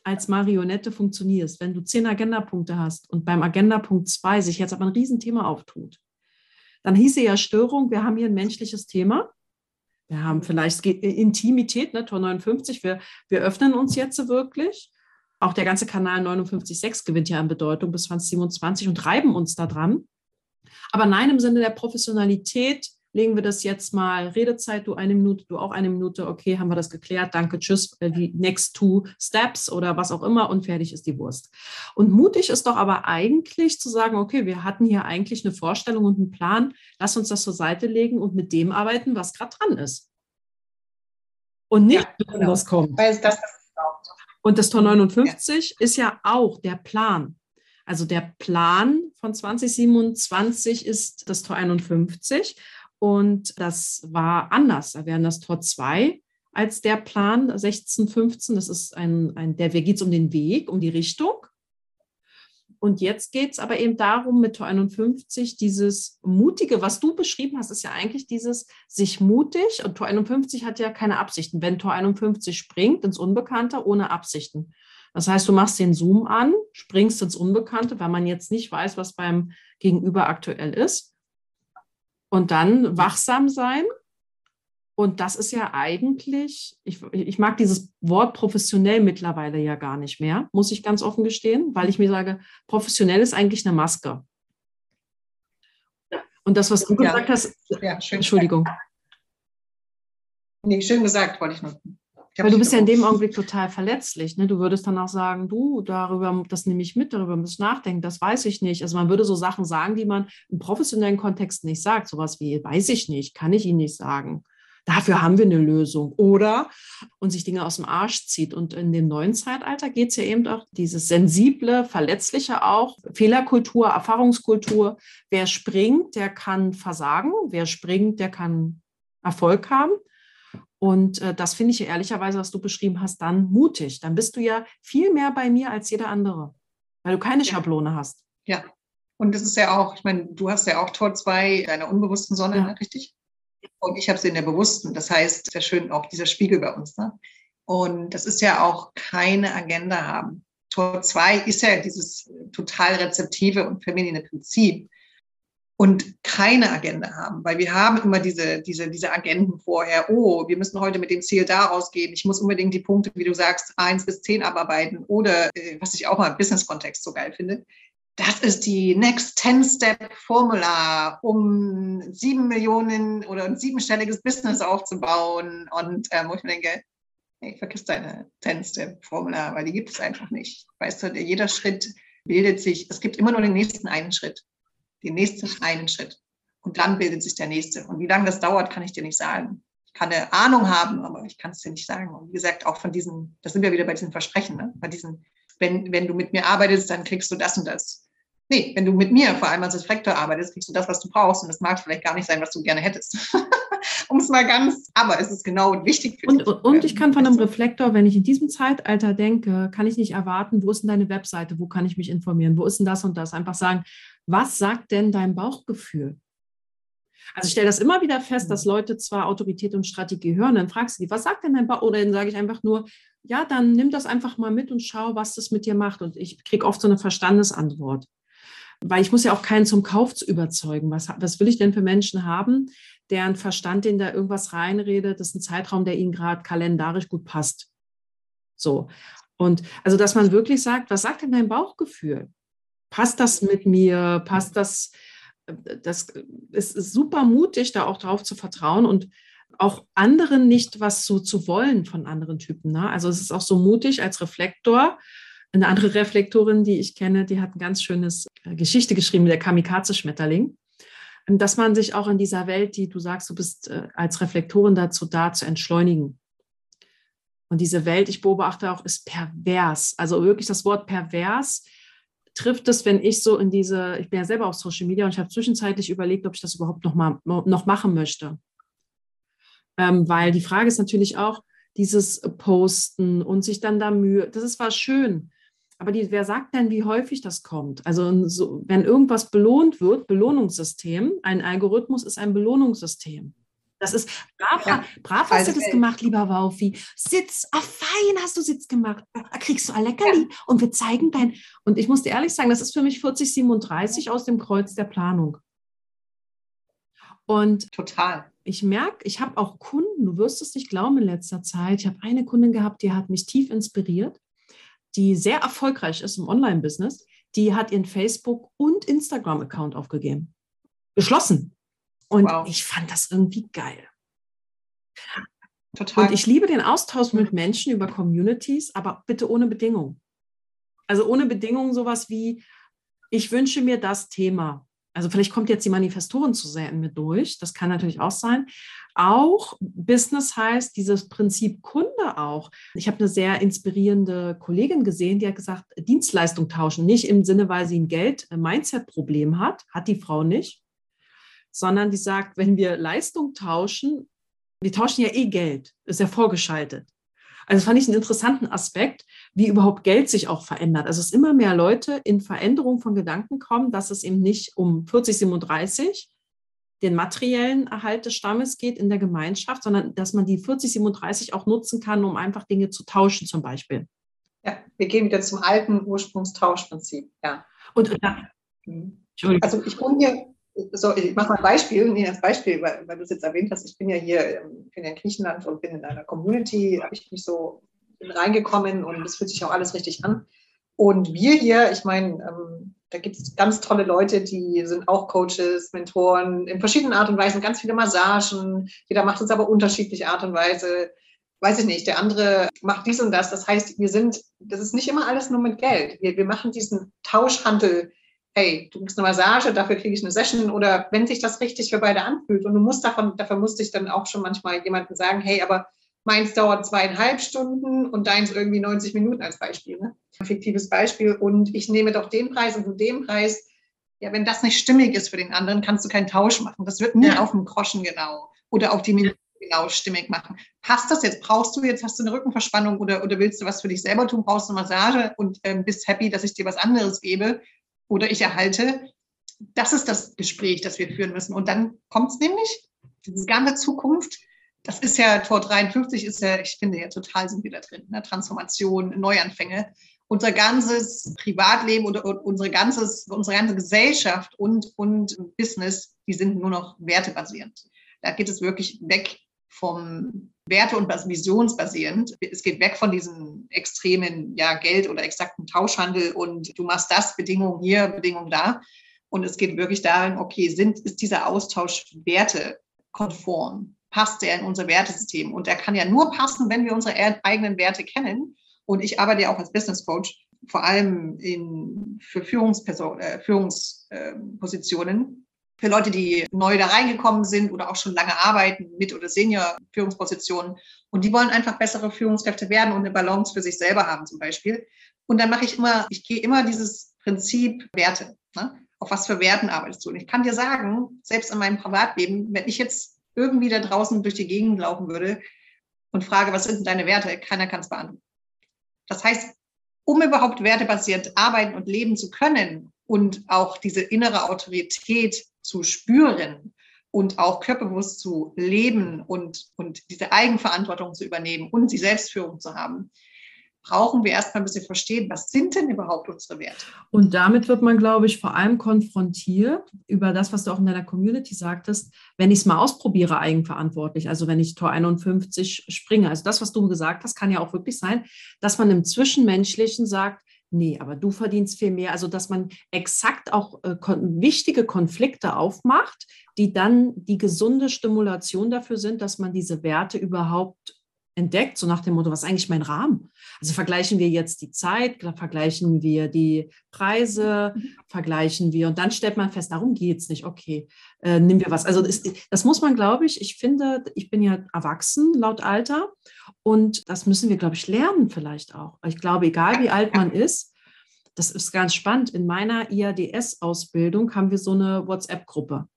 als Marionette funktionierst, wenn du zehn Agendapunkte hast und beim Agendapunkt zwei sich jetzt aber ein Riesenthema auftut, dann hieße ja Störung, wir haben hier ein menschliches Thema. Wir haben vielleicht Intimität, ne, Tor 59, wir, wir öffnen uns jetzt wirklich. Auch der ganze Kanal 59.6 gewinnt ja an Bedeutung bis 2027 und reiben uns da dran. Aber nein, im Sinne der Professionalität legen wir das jetzt mal. Redezeit, du eine Minute, du auch eine Minute. Okay, haben wir das geklärt. Danke, tschüss. Äh, die next two steps oder was auch immer und fertig ist die Wurst. Und mutig ist doch aber eigentlich zu sagen, okay, wir hatten hier eigentlich eine Vorstellung und einen Plan. Lass uns das zur Seite legen und mit dem arbeiten, was gerade dran ist. Und nicht, ja, genau. das kommt. Weil das, das und das Tor 59 ja. ist ja auch der Plan. Also der Plan von 2027 ist das Tor 51 und das war anders. Da wären das Tor 2 als der Plan 1615. Das ist ein, ein der geht es um den Weg, um die Richtung. Und jetzt geht es aber eben darum, mit Tor 51 dieses Mutige, was du beschrieben hast, ist ja eigentlich dieses sich mutig. Und Tor 51 hat ja keine Absichten. Wenn Tor 51 springt ins Unbekannte, ohne Absichten. Das heißt, du machst den Zoom an, springst ins Unbekannte, weil man jetzt nicht weiß, was beim Gegenüber aktuell ist. Und dann wachsam sein und das ist ja eigentlich, ich, ich mag dieses Wort professionell mittlerweile ja gar nicht mehr, muss ich ganz offen gestehen, weil ich mir sage, professionell ist eigentlich eine Maske. Und das, was du ja. gesagt hast, ja, Entschuldigung. Gesagt. Nee, schön gesagt, wollte ich nur. Weil du bist ja in dem Augenblick total verletzlich. Ne? Du würdest dann auch sagen, du, darüber, das nehme ich mit, darüber muss ich nachdenken, das weiß ich nicht. Also man würde so Sachen sagen, die man im professionellen Kontext nicht sagt. Sowas wie, weiß ich nicht, kann ich Ihnen nicht sagen. Dafür haben wir eine Lösung. Oder und sich Dinge aus dem Arsch zieht. Und in dem neuen Zeitalter geht es ja eben auch dieses sensible, verletzliche auch, Fehlerkultur, Erfahrungskultur. Wer springt, der kann versagen. Wer springt, der kann Erfolg haben. Und äh, das finde ich ehrlicherweise, was du beschrieben hast, dann mutig. Dann bist du ja viel mehr bei mir als jeder andere, weil du keine ja. Schablone hast. Ja, Und das ist ja auch, ich meine, du hast ja auch Tor 2 deiner unbewussten Sonne, ja. ne, richtig? Und ich habe sie in der bewussten. Das heißt, sehr schön auch dieser Spiegel bei uns. Ne? Und das ist ja auch keine Agenda haben. Tor 2 ist ja dieses total rezeptive und feminine Prinzip und keine Agenda haben, weil wir haben immer diese, diese, diese Agenden vorher, oh, wir müssen heute mit dem Ziel da rausgehen, ich muss unbedingt die Punkte, wie du sagst, eins bis zehn abarbeiten oder, äh, was ich auch mal im Business-Kontext so geil finde, das ist die Next 10-Step-Formula, um sieben Millionen oder ein siebenstelliges Business aufzubauen. Und ähm, wo ich mir denke, hey, vergiss deine 10-Step-Formula, weil die gibt es einfach nicht. Weißt du, jeder Schritt bildet sich, es gibt immer nur den nächsten einen Schritt den nächsten einen Schritt. Und dann bildet sich der nächste. Und wie lange das dauert, kann ich dir nicht sagen. Ich kann eine Ahnung haben, aber ich kann es dir nicht sagen. Und wie gesagt, auch von diesen, das sind wir wieder bei diesen Versprechen, ne? bei diesen, wenn, wenn du mit mir arbeitest, dann kriegst du das und das. Nee, wenn du mit mir vor allem als Reflektor arbeitest, kriegst du das, was du brauchst. Und das mag vielleicht gar nicht sein, was du gerne hättest. um es mal ganz, aber es ist genau wichtig für und, dich. Und ich kann von einem Reflektor, wenn ich in diesem Zeitalter denke, kann ich nicht erwarten, wo ist denn deine Webseite, wo kann ich mich informieren, wo ist denn das und das? Einfach sagen, was sagt denn dein Bauchgefühl? Also ich stelle das immer wieder fest, dass mhm. Leute zwar Autorität und Strategie hören, dann fragst du die, was sagt denn dein Bauch? Oder dann sage ich einfach nur, ja, dann nimm das einfach mal mit und schau, was das mit dir macht. Und ich kriege oft so eine Verstandesantwort. Weil ich muss ja auch keinen zum Kauf zu überzeugen. Was, was will ich denn für Menschen haben, deren Verstand, den da irgendwas reinredet, das ist ein Zeitraum, der ihnen gerade kalendarisch gut passt. So. Und also, dass man wirklich sagt, was sagt denn dein Bauchgefühl? passt das mit mir, passt das, das ist super mutig, da auch drauf zu vertrauen und auch anderen nicht was so zu wollen von anderen Typen. Ne? Also es ist auch so mutig als Reflektor. Eine andere Reflektorin, die ich kenne, die hat ein ganz schönes äh, Geschichte geschrieben, der Kamikaze-Schmetterling, dass man sich auch in dieser Welt, die du sagst, du bist äh, als Reflektorin dazu da, zu entschleunigen. Und diese Welt, ich beobachte auch, ist pervers. Also wirklich das Wort pervers trifft es, wenn ich so in diese, ich bin ja selber auf Social Media und ich habe zwischenzeitlich überlegt, ob ich das überhaupt noch mal noch machen möchte. Ähm, weil die Frage ist natürlich auch, dieses Posten und sich dann da Mühe, das ist zwar schön, aber die, wer sagt denn, wie häufig das kommt? Also so, wenn irgendwas belohnt wird, Belohnungssystem, ein Algorithmus ist ein Belohnungssystem. Das ist brav, ja. brav hast du das gemacht, lieber Waufi. Sitz, ah, fein hast du Sitz gemacht. Da kriegst du ein Leckerli ja. und wir zeigen dein. Und ich muss dir ehrlich sagen, das ist für mich 4037 aus dem Kreuz der Planung. Und total. Ich merke, ich habe auch Kunden, du wirst es nicht glauben in letzter Zeit. Ich habe eine Kundin gehabt, die hat mich tief inspiriert, die sehr erfolgreich ist im Online-Business. Die hat ihren Facebook- und Instagram-Account aufgegeben. Geschlossen. Und wow. ich fand das irgendwie geil. Total. Und ich liebe den Austausch mit Menschen über Communities, aber bitte ohne Bedingung. Also ohne Bedingung sowas wie, ich wünsche mir das Thema. Also vielleicht kommt jetzt die Manifestoren zu sehr in mir durch. Das kann natürlich auch sein. Auch Business heißt dieses Prinzip Kunde auch. Ich habe eine sehr inspirierende Kollegin gesehen, die hat gesagt, Dienstleistung tauschen. Nicht im Sinne, weil sie ein Geld-Mindset-Problem hat. Hat die Frau nicht sondern die sagt, wenn wir Leistung tauschen, wir tauschen ja eh Geld, ist ja vorgeschaltet. Also fand ich einen interessanten Aspekt, wie überhaupt Geld sich auch verändert. Also es immer mehr Leute in Veränderung von Gedanken kommen, dass es eben nicht um 4037 den materiellen Erhalt des Stammes geht in der Gemeinschaft, sondern dass man die 4037 auch nutzen kann, um einfach Dinge zu tauschen zum Beispiel. Ja, wir gehen wieder zum alten Ursprungstauschprinzip. Ja. Und, und da, also ich wohne hier so, ich mache mal ein Beispiel, nee, als Beispiel, weil, weil du es jetzt erwähnt hast, ich bin ja hier ähm, bin ja in Griechenland und bin in einer Community, habe ich mich so reingekommen und es fühlt sich auch alles richtig an. Und wir hier, ich meine, ähm, da gibt es ganz tolle Leute, die sind auch Coaches, Mentoren in verschiedenen Art und Weisen, ganz viele Massagen. Jeder macht es aber unterschiedliche Art und Weise. Weiß ich nicht, der andere macht dies und das. Das heißt, wir sind, das ist nicht immer alles nur mit Geld. Wir, wir machen diesen Tauschhandel hey, du kriegst eine Massage, dafür kriege ich eine Session oder wenn sich das richtig für beide anfühlt und du musst davon, dafür musste ich dann auch schon manchmal jemandem sagen, hey, aber meins dauert zweieinhalb Stunden und deins irgendwie 90 Minuten als Beispiel, ne? Ein fiktives Beispiel und ich nehme doch den Preis und du den Preis. Ja, wenn das nicht stimmig ist für den anderen, kannst du keinen Tausch machen. Das wird nie ja. auf dem Groschen genau oder auf die Minute genau stimmig machen. Passt das jetzt? Brauchst du jetzt, hast du eine Rückenverspannung oder, oder willst du was für dich selber tun? Brauchst du eine Massage und ähm, bist happy, dass ich dir was anderes gebe? oder ich erhalte, das ist das Gespräch, das wir führen müssen. Und dann kommt es nämlich, diese ganze Zukunft, das ist ja, Tor 53 ist ja, ich finde ja total sind wir da drin, ne? Transformation, Neuanfänge. Unser ganzes Privatleben und unsere, ganzes, unsere ganze Gesellschaft und, und Business, die sind nur noch wertebasierend. Da geht es wirklich weg vom Werte- und visionsbasierend. Es geht weg von diesem extremen ja, Geld- oder exakten Tauschhandel und du machst das, Bedingungen hier, Bedingungen da. Und es geht wirklich darum, okay, sind, ist dieser Austausch wertekonform? Passt der in unser Wertesystem? Und der kann ja nur passen, wenn wir unsere eigenen Werte kennen. Und ich arbeite ja auch als Business Coach, vor allem in, für Führungsperson, äh, Führungspositionen für Leute, die neu da reingekommen sind oder auch schon lange arbeiten mit oder Senior-Führungspositionen. Und die wollen einfach bessere Führungskräfte werden und eine Balance für sich selber haben zum Beispiel. Und dann mache ich immer, ich gehe immer dieses Prinzip Werte. Ne? Auf was für Werten arbeitest du? Und ich kann dir sagen, selbst in meinem Privatleben, wenn ich jetzt irgendwie da draußen durch die Gegend laufen würde und frage, was sind deine Werte? Keiner kann es beantworten. Das heißt, um überhaupt wertebasiert arbeiten und leben zu können und auch diese innere Autorität zu spüren und auch körperbewusst zu leben und, und diese Eigenverantwortung zu übernehmen und die Selbstführung zu haben, brauchen wir erstmal ein bisschen verstehen, was sind denn überhaupt unsere Werte? Und damit wird man, glaube ich, vor allem konfrontiert über das, was du auch in deiner Community sagtest, wenn ich es mal ausprobiere, eigenverantwortlich, also wenn ich Tor 51 springe. Also das, was du gesagt hast, kann ja auch wirklich sein, dass man im Zwischenmenschlichen sagt, nee, aber du verdienst viel mehr. Also, dass man exakt auch äh, kon wichtige Konflikte aufmacht, die dann die gesunde Stimulation dafür sind, dass man diese Werte überhaupt entdeckt, so nach dem Motto, was ist eigentlich mein Rahmen? Also vergleichen wir jetzt die Zeit, vergleichen wir die Preise, mhm. vergleichen wir und dann stellt man fest, darum geht es nicht, okay, äh, nehmen wir was. Also das, das muss man, glaube ich, ich finde, ich bin ja erwachsen laut Alter und das müssen wir, glaube ich, lernen vielleicht auch. Ich glaube, egal wie alt man ist, das ist ganz spannend. In meiner IADS-Ausbildung haben wir so eine WhatsApp-Gruppe.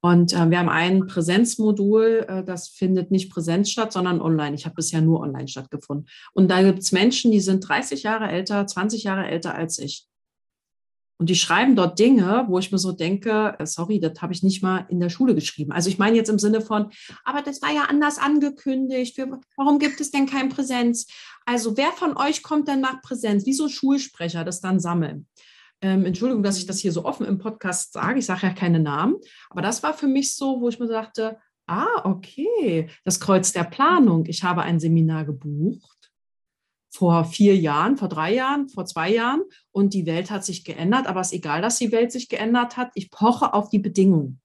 Und äh, wir haben ein Präsenzmodul, äh, das findet nicht präsent statt, sondern online. Ich habe bisher nur online stattgefunden. Und da gibt es Menschen, die sind 30 Jahre älter, 20 Jahre älter als ich. Und die schreiben dort Dinge, wo ich mir so denke, äh, sorry, das habe ich nicht mal in der Schule geschrieben. Also ich meine jetzt im Sinne von, aber das war ja anders angekündigt. Warum gibt es denn kein Präsenz? Also wer von euch kommt denn nach Präsenz? Wieso Schulsprecher das dann sammeln? Ähm, Entschuldigung, dass ich das hier so offen im Podcast sage. Ich sage ja keine Namen. Aber das war für mich so, wo ich mir dachte, ah, okay, das Kreuz der Planung. Ich habe ein Seminar gebucht vor vier Jahren, vor drei Jahren, vor zwei Jahren und die Welt hat sich geändert, aber es ist egal, dass die Welt sich geändert hat. Ich poche auf die Bedingungen.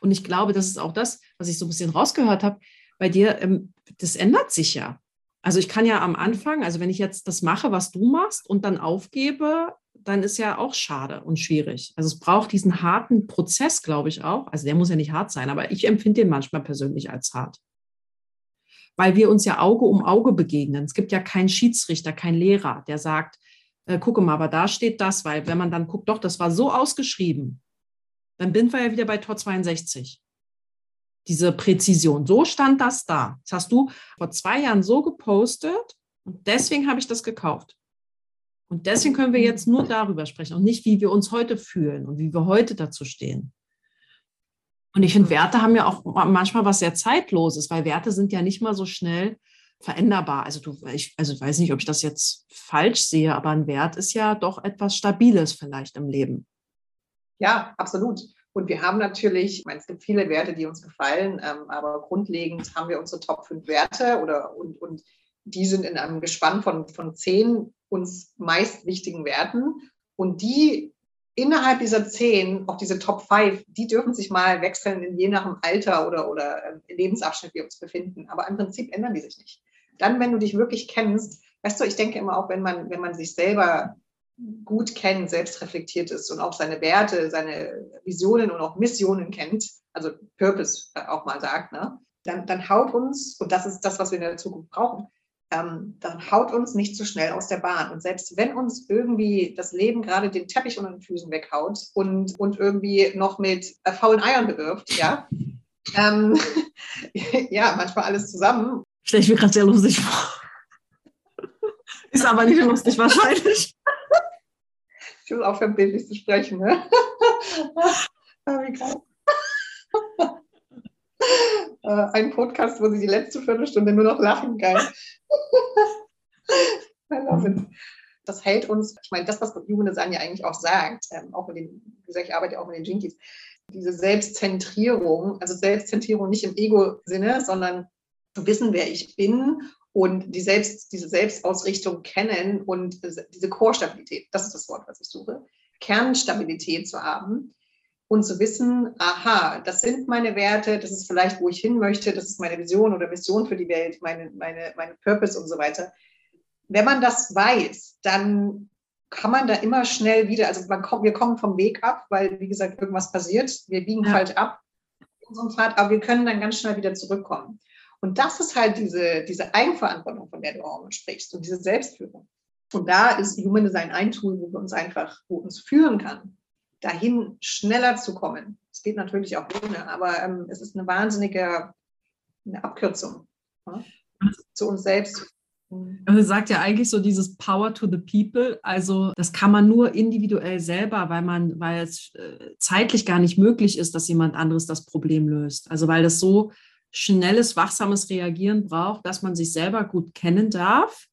Und ich glaube, das ist auch das, was ich so ein bisschen rausgehört habe. Bei dir, ähm, das ändert sich ja. Also ich kann ja am Anfang, also wenn ich jetzt das mache, was du machst und dann aufgebe, dann ist ja auch schade und schwierig. Also es braucht diesen harten Prozess, glaube ich auch. Also der muss ja nicht hart sein, aber ich empfinde den manchmal persönlich als hart weil wir uns ja Auge um Auge begegnen. Es gibt ja keinen Schiedsrichter, keinen Lehrer, der sagt, äh, gucke mal, aber da steht das, weil wenn man dann guckt, doch, das war so ausgeschrieben, dann bin wir ja wieder bei Tor 62. Diese Präzision, so stand das da. Das hast du vor zwei Jahren so gepostet und deswegen habe ich das gekauft. Und deswegen können wir jetzt nur darüber sprechen und nicht, wie wir uns heute fühlen und wie wir heute dazu stehen. Und ich finde, Werte haben ja auch manchmal was sehr Zeitloses, weil Werte sind ja nicht mal so schnell veränderbar. Also du, ich, also ich weiß nicht, ob ich das jetzt falsch sehe, aber ein Wert ist ja doch etwas Stabiles vielleicht im Leben. Ja, absolut. Und wir haben natürlich, ich meine, es gibt viele Werte, die uns gefallen, ähm, aber grundlegend haben wir unsere Top 5 Werte oder und, und die sind in einem Gespann von, von zehn uns meist wichtigen Werten. Und die innerhalb dieser zehn, auch diese Top 5, die dürfen sich mal wechseln, in je nach dem Alter oder, oder äh, Lebensabschnitt wir uns befinden. Aber im Prinzip ändern die sich nicht. Dann, wenn du dich wirklich kennst, weißt du, ich denke immer auch, wenn man, wenn man sich selber gut kennt, selbst reflektiert ist und auch seine Werte, seine Visionen und auch Missionen kennt, also Purpose auch mal sagt, ne, dann, dann haut uns, und das ist das, was wir in der Zukunft brauchen, ähm, dann haut uns nicht so schnell aus der Bahn. Und selbst wenn uns irgendwie das Leben gerade den Teppich unter den Füßen weghaut und, und irgendwie noch mit äh, faulen Eiern bewirft, ja, ähm, ja, manchmal alles zusammen. Stell ich mir gerade sehr lustig vor. Ist aber nicht lustig wahrscheinlich. Ich muss aufhören, bildlich zu sprechen. Ne? Wie krass. Äh, ein Podcast, wo sie die letzte Viertelstunde nur noch lachen kann. Das hält uns, ich meine, das, was Design ja eigentlich auch sagt, ähm, auch mit den, wie gesagt, ich arbeite ja auch mit den Jinkies, diese Selbstzentrierung, also Selbstzentrierung nicht im Ego-Sinne, sondern wissen, wer ich bin und die Selbst, diese Selbstausrichtung kennen und diese Core-Stabilität, das ist das Wort, was ich suche, Kernstabilität zu haben und zu wissen, aha, das sind meine Werte, das ist vielleicht, wo ich hin möchte, das ist meine Vision oder Mission für die Welt, meine, meine, meine Purpose und so weiter. Wenn man das weiß, dann kann man da immer schnell wieder, also man kommt, wir kommen vom Weg ab, weil, wie gesagt, irgendwas passiert, wir biegen ja. falsch ab in unserem Pfad, aber wir können dann ganz schnell wieder zurückkommen. Und das ist halt diese, diese Eigenverantwortung, von der du auch sprichst und diese Selbstführung. Und da ist Human Design ein Tool, wo wir uns einfach, wo uns führen kann, dahin schneller zu kommen. Es geht natürlich auch ohne, aber ähm, es ist eine wahnsinnige eine Abkürzung ja, zu uns selbst. Also sagt ja eigentlich so dieses Power to the People. Also das kann man nur individuell selber, weil man, weil es äh, zeitlich gar nicht möglich ist, dass jemand anderes das Problem löst. Also weil das so schnelles, wachsames Reagieren braucht, dass man sich selber gut kennen darf,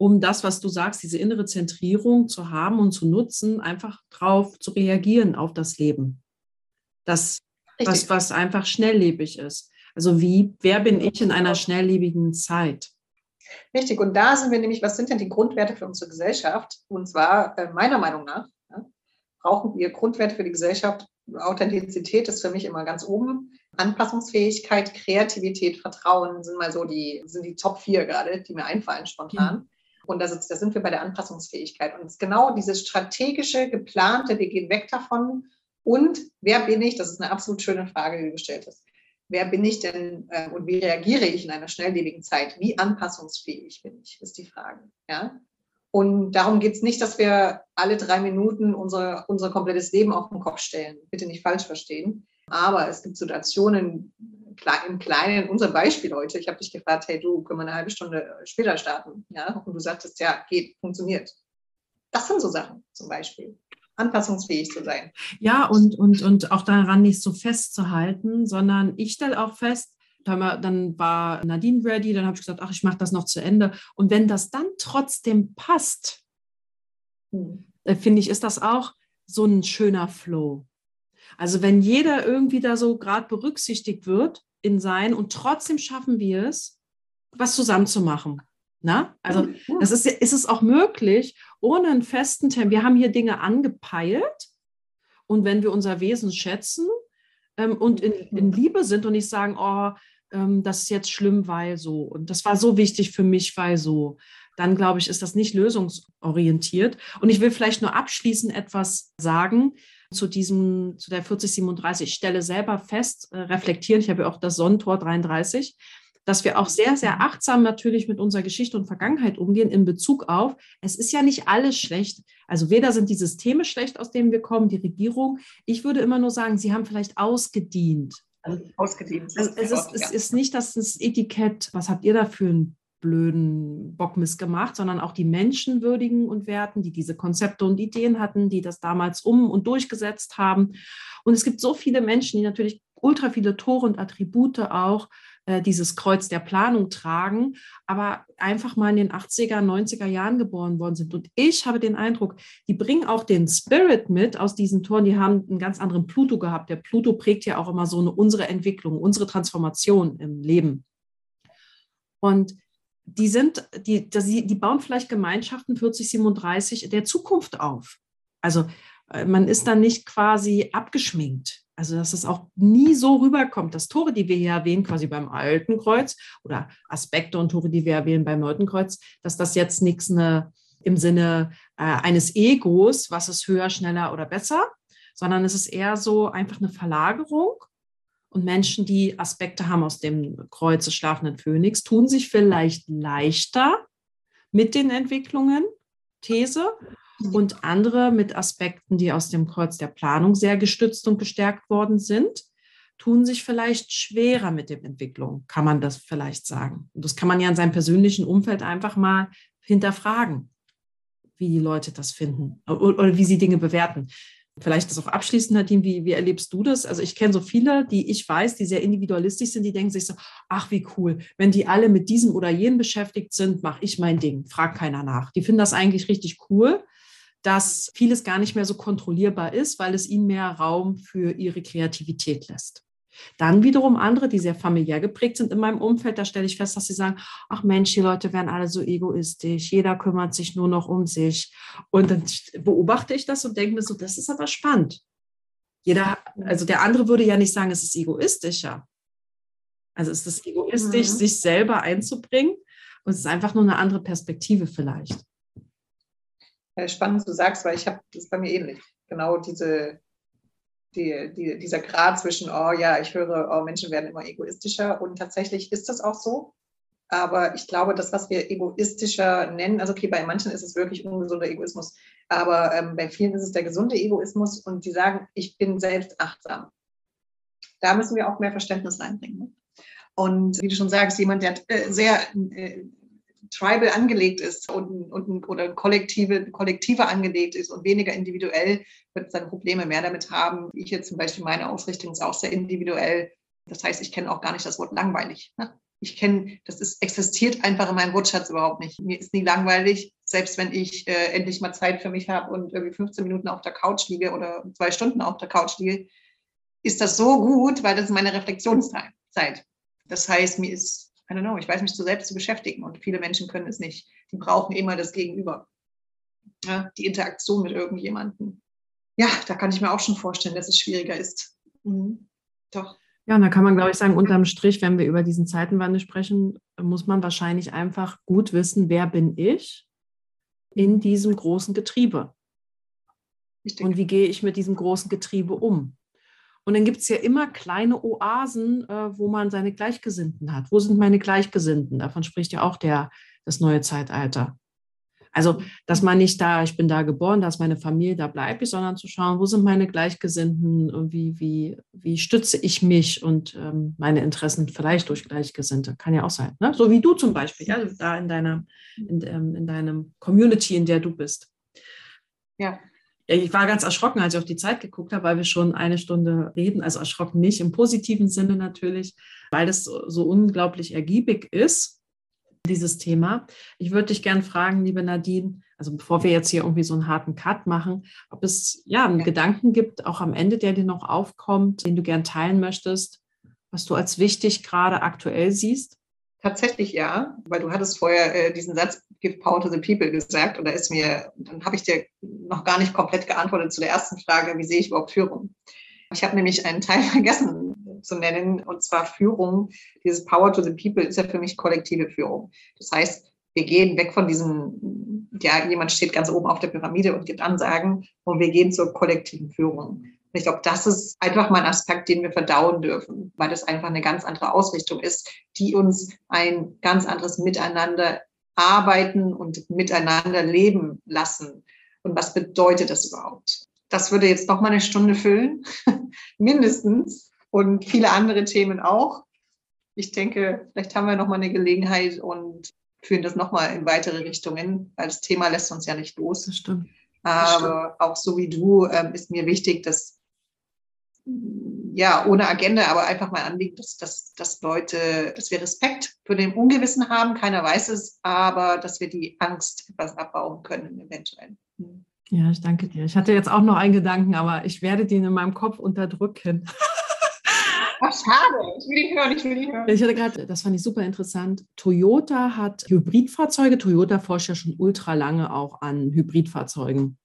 um das, was du sagst, diese innere Zentrierung zu haben und zu nutzen, einfach drauf zu reagieren auf das Leben. Das, was, was einfach schnelllebig ist. Also wie, wer bin ich in einer schnelllebigen Zeit? Richtig, und da sind wir nämlich, was sind denn die Grundwerte für unsere Gesellschaft? Und zwar, äh, meiner Meinung nach, ja, brauchen wir Grundwerte für die Gesellschaft. Authentizität ist für mich immer ganz oben. Anpassungsfähigkeit, Kreativität, Vertrauen sind mal so die, sind die Top vier gerade, die mir einfallen spontan. Mhm. Und da sind, sind wir bei der Anpassungsfähigkeit. Und es ist genau dieses strategische, geplante, wir gehen weg davon. Und wer bin ich? Das ist eine absolut schöne Frage, die du gestellt hast. Wer bin ich denn äh, und wie reagiere ich in einer schnelllebigen Zeit? Wie anpassungsfähig bin ich, ist die Frage. Ja? Und darum geht es nicht, dass wir alle drei Minuten unser, unser komplettes Leben auf den Kopf stellen. Bitte nicht falsch verstehen. Aber es gibt Situationen im Kleinen, unser Beispiel heute, ich habe dich gefragt, hey du, können wir eine halbe Stunde später starten? Ja? Und du sagtest, ja, geht, funktioniert. Das sind so Sachen zum Beispiel. Anpassungsfähig zu sein. Ja, und, und, und auch daran nicht so festzuhalten, sondern ich stelle auch fest, dann war Nadine ready, dann habe ich gesagt, ach, ich mache das noch zu Ende. Und wenn das dann trotzdem passt, hm. Äh, finde ich, ist das auch so ein schöner Flow. Also wenn jeder irgendwie da so gerade berücksichtigt wird in sein und trotzdem schaffen wir es, was zusammen zu machen. Na? Also das ist, ist es auch möglich, ohne einen festen Termin. Wir haben hier Dinge angepeilt und wenn wir unser Wesen schätzen ähm, und in, in, Liebe sind und nicht sagen, oh, ähm, das ist jetzt schlimm, weil so und das war so wichtig für mich, weil so, dann glaube ich, ist das nicht lösungsorientiert. Und ich will vielleicht nur abschließend etwas sagen zu diesem, zu der 4037. Ich stelle selber fest, äh, reflektieren, ich habe ja auch das Sonnentor 33, dass wir auch sehr, sehr achtsam natürlich mit unserer Geschichte und Vergangenheit umgehen in Bezug auf, es ist ja nicht alles schlecht. Also weder sind die Systeme schlecht, aus denen wir kommen, die Regierung. Ich würde immer nur sagen, sie haben vielleicht ausgedient. Also, ausgedient. Also es, ist, es ist nicht das Etikett, was habt ihr da für einen blöden Bockmiss gemacht, sondern auch die Menschen würdigen und werten, die diese Konzepte und Ideen hatten, die das damals um und durchgesetzt haben. Und es gibt so viele Menschen, die natürlich ultra viele Tore und Attribute auch äh, dieses Kreuz der Planung tragen, aber einfach mal in den 80er, 90er Jahren geboren worden sind. Und ich habe den Eindruck, die bringen auch den Spirit mit aus diesen Toren. Die haben einen ganz anderen Pluto gehabt. Der Pluto prägt ja auch immer so eine, unsere Entwicklung, unsere Transformation im Leben. Und die sind, die, die, bauen vielleicht Gemeinschaften 40, 37 der Zukunft auf. Also äh, man ist dann nicht quasi abgeschminkt. Also, dass es auch nie so rüberkommt, dass Tore, die wir hier erwähnen, quasi beim alten Kreuz oder Aspekte und Tore, die wir erwähnen beim neuen Kreuz, dass das jetzt nichts ne, im Sinne äh, eines Egos, was ist höher, schneller oder besser, sondern es ist eher so einfach eine Verlagerung. Und Menschen, die Aspekte haben aus dem Kreuz des schlafenden Phönix, tun sich vielleicht leichter mit den Entwicklungen, These, und andere mit Aspekten, die aus dem Kreuz der Planung sehr gestützt und gestärkt worden sind, tun sich vielleicht schwerer mit der Entwicklung, kann man das vielleicht sagen. Und das kann man ja in seinem persönlichen Umfeld einfach mal hinterfragen. wie die Leute das finden oder wie sie Dinge bewerten. Vielleicht das auch abschließend, Nadine, wie, wie erlebst du das? Also ich kenne so viele, die ich weiß, die sehr individualistisch sind, die denken sich so, ach wie cool, wenn die alle mit diesem oder jenem beschäftigt sind, mache ich mein Ding, fragt keiner nach. Die finden das eigentlich richtig cool, dass vieles gar nicht mehr so kontrollierbar ist, weil es ihnen mehr Raum für ihre Kreativität lässt. Dann wiederum andere, die sehr familiär geprägt sind in meinem Umfeld, da stelle ich fest, dass sie sagen, ach Mensch, die Leute werden alle so egoistisch, jeder kümmert sich nur noch um sich. Und dann beobachte ich das und denke mir so, das ist aber spannend. Jeder, also der andere würde ja nicht sagen, es ist egoistischer. Also ist es egoistisch, mhm. sich selber einzubringen und es ist einfach nur eine andere Perspektive vielleicht. spannend, du sagst, weil ich habe das bei mir ähnlich. Genau diese die, die, dieser Grad zwischen, oh ja, ich höre, oh, Menschen werden immer egoistischer und tatsächlich ist das auch so. Aber ich glaube, das, was wir egoistischer nennen, also okay, bei manchen ist es wirklich ungesunder Egoismus, aber ähm, bei vielen ist es der gesunde Egoismus und die sagen, ich bin selbst achtsam. Da müssen wir auch mehr Verständnis reinbringen. Und wie du schon sagst, jemand, der äh, sehr äh, tribal angelegt ist und, und oder kollektive, kollektiver angelegt ist und weniger individuell, wird seine Probleme mehr damit haben. Ich jetzt zum Beispiel, meine Ausrichtung ist auch sehr individuell. Das heißt, ich kenne auch gar nicht das Wort langweilig. Ne? Ich kenne, das ist, existiert einfach in meinem Wortschatz überhaupt nicht. Mir ist nie langweilig, selbst wenn ich äh, endlich mal Zeit für mich habe und irgendwie 15 Minuten auf der Couch liege oder zwei Stunden auf der Couch liege, ist das so gut, weil das ist meine Reflexionszeit. Das heißt, mir ist I don't know, ich weiß mich so selbst zu beschäftigen und viele Menschen können es nicht. Die brauchen immer das Gegenüber. Ja, die Interaktion mit irgendjemandem. Ja, da kann ich mir auch schon vorstellen, dass es schwieriger ist. Mhm. Doch. Ja, und da kann man, glaube ich, sagen, unterm Strich, wenn wir über diesen Zeitenwandel sprechen, muss man wahrscheinlich einfach gut wissen, wer bin ich in diesem großen Getriebe? Und wie gehe ich mit diesem großen Getriebe um? Und dann gibt es ja immer kleine Oasen, äh, wo man seine Gleichgesinnten hat. Wo sind meine Gleichgesinnten? Davon spricht ja auch der, das neue Zeitalter. Also, dass man nicht da, ich bin da geboren, da ist meine Familie, da bleibe ich, sondern zu schauen, wo sind meine Gleichgesinnten und wie, wie, wie stütze ich mich und ähm, meine Interessen vielleicht durch Gleichgesinnte. Kann ja auch sein. Ne? So wie du zum Beispiel, ja, da in deiner, in, ähm, in deinem Community, in der du bist. Ja ich war ganz erschrocken, als ich auf die Zeit geguckt habe, weil wir schon eine Stunde reden. Also erschrocken nicht im positiven Sinne natürlich, weil es so, so unglaublich ergiebig ist, dieses Thema. Ich würde dich gerne fragen, liebe Nadine, also bevor wir jetzt hier irgendwie so einen harten Cut machen, ob es ja einen ja. Gedanken gibt, auch am Ende, der dir noch aufkommt, den du gern teilen möchtest, was du als wichtig gerade aktuell siehst? Tatsächlich ja, weil du hattest vorher äh, diesen Satz Give Power to the People gesagt und da ist mir, dann habe ich dir noch gar nicht komplett geantwortet zu der ersten Frage, wie sehe ich überhaupt Führung? Ich habe nämlich einen Teil vergessen zu nennen und zwar Führung. Dieses Power to the People ist ja für mich kollektive Führung. Das heißt, wir gehen weg von diesem, ja, jemand steht ganz oben auf der Pyramide und gibt Ansagen und wir gehen zur kollektiven Führung. Ich glaube, das ist einfach mal ein Aspekt, den wir verdauen dürfen, weil das einfach eine ganz andere Ausrichtung ist, die uns ein ganz anderes Miteinander arbeiten und miteinander leben lassen. Und was bedeutet das überhaupt? Das würde jetzt noch mal eine Stunde füllen, mindestens, und viele andere Themen auch. Ich denke, vielleicht haben wir noch mal eine Gelegenheit und führen das noch mal in weitere Richtungen, weil das Thema lässt uns ja nicht los. Das stimmt. Aber auch so wie du ähm, ist mir wichtig, dass ja, ohne Agenda, aber einfach mal anliegen, dass, dass, dass Leute, dass wir Respekt für den Ungewissen haben, keiner weiß es, aber dass wir die Angst etwas abbauen können, eventuell. Hm. Ja, ich danke dir. Ich hatte jetzt auch noch einen Gedanken, aber ich werde den in meinem Kopf unterdrücken. Ach, schade. Ich will ihn hören, ich will ihn hören. Ich hatte gerade, das fand ich super interessant. Toyota hat Hybridfahrzeuge. Toyota forscht ja schon ultra lange auch an Hybridfahrzeugen.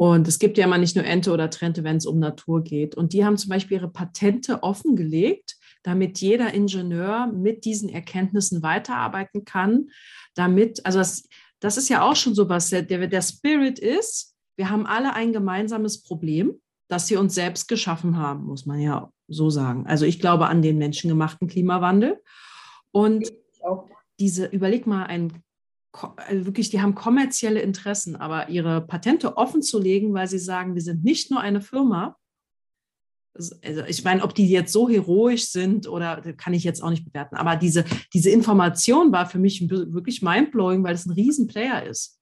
Und es gibt ja immer nicht nur Ente oder Trente, wenn es um Natur geht. Und die haben zum Beispiel ihre Patente offengelegt, damit jeder Ingenieur mit diesen Erkenntnissen weiterarbeiten kann. Damit, also das, das ist ja auch schon so was, der, der Spirit ist, wir haben alle ein gemeinsames Problem, das wir uns selbst geschaffen haben, muss man ja so sagen. Also ich glaube an den menschengemachten Klimawandel. Und diese, überleg mal, ein also wirklich, die haben kommerzielle Interessen, aber ihre Patente offen zu legen, weil sie sagen, wir sind nicht nur eine Firma. Also ich meine, ob die jetzt so heroisch sind oder kann ich jetzt auch nicht bewerten, aber diese, diese Information war für mich wirklich mindblowing, weil es ein Riesenplayer ist.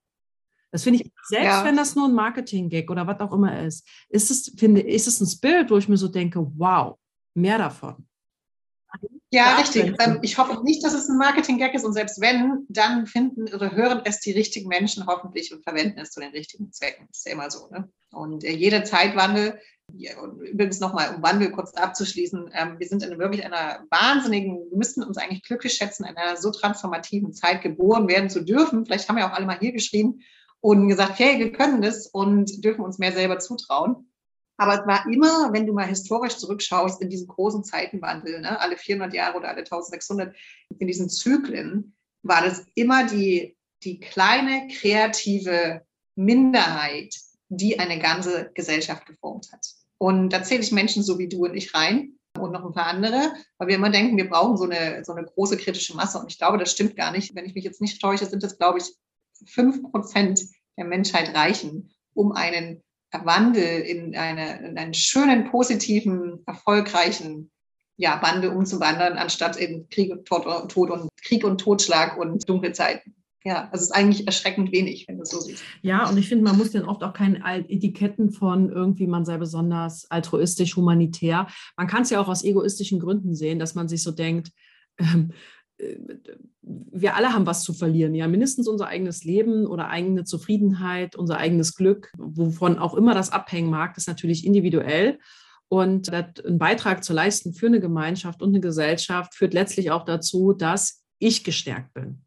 Das finde ich, selbst ja. wenn das nur ein Marketing-Gag oder was auch immer ist, ist es, finde, ist es ein Spirit, wo ich mir so denke, wow, mehr davon. Ja, richtig. Ähm, ich hoffe nicht, dass es ein Marketing-Gag ist und selbst wenn, dann finden oder hören es die richtigen Menschen hoffentlich und verwenden es zu den richtigen Zwecken. Das ist ja immer so. Ne? Und äh, jeder Zeitwandel, und übrigens nochmal, um Wandel kurz abzuschließen, ähm, wir sind in wirklich einer wahnsinnigen, wir müssten uns eigentlich glücklich schätzen, in einer so transformativen Zeit geboren werden zu dürfen. Vielleicht haben wir auch alle mal hier geschrieben und gesagt, hey, wir können das und dürfen uns mehr selber zutrauen. Aber es war immer, wenn du mal historisch zurückschaust, in diesem großen Zeitenwandel, ne, alle 400 Jahre oder alle 1600, in diesen Zyklen, war das immer die, die kleine kreative Minderheit, die eine ganze Gesellschaft geformt hat. Und da zähle ich Menschen so wie du und ich rein und noch ein paar andere, weil wir immer denken, wir brauchen so eine, so eine große kritische Masse. Und ich glaube, das stimmt gar nicht. Wenn ich mich jetzt nicht täusche, sind das, glaube ich, fünf Prozent der Menschheit reichen, um einen Wandel in, eine, in einen schönen, positiven, erfolgreichen ja, Wandel umzuwandern, anstatt in Krieg und Tod, Tod und Krieg und Totschlag und dunkle Zeiten. Ja, also es ist eigentlich erschreckend wenig, wenn du so siehst. Ja, und ich finde, man muss dann oft auch keine Etiketten von irgendwie, man sei besonders altruistisch, humanitär. Man kann es ja auch aus egoistischen Gründen sehen, dass man sich so denkt, ähm, wir alle haben was zu verlieren, ja, mindestens unser eigenes Leben oder eigene Zufriedenheit, unser eigenes Glück, wovon auch immer das abhängen mag, ist natürlich individuell. Und einen Beitrag zu leisten für eine Gemeinschaft und eine Gesellschaft führt letztlich auch dazu, dass ich gestärkt bin.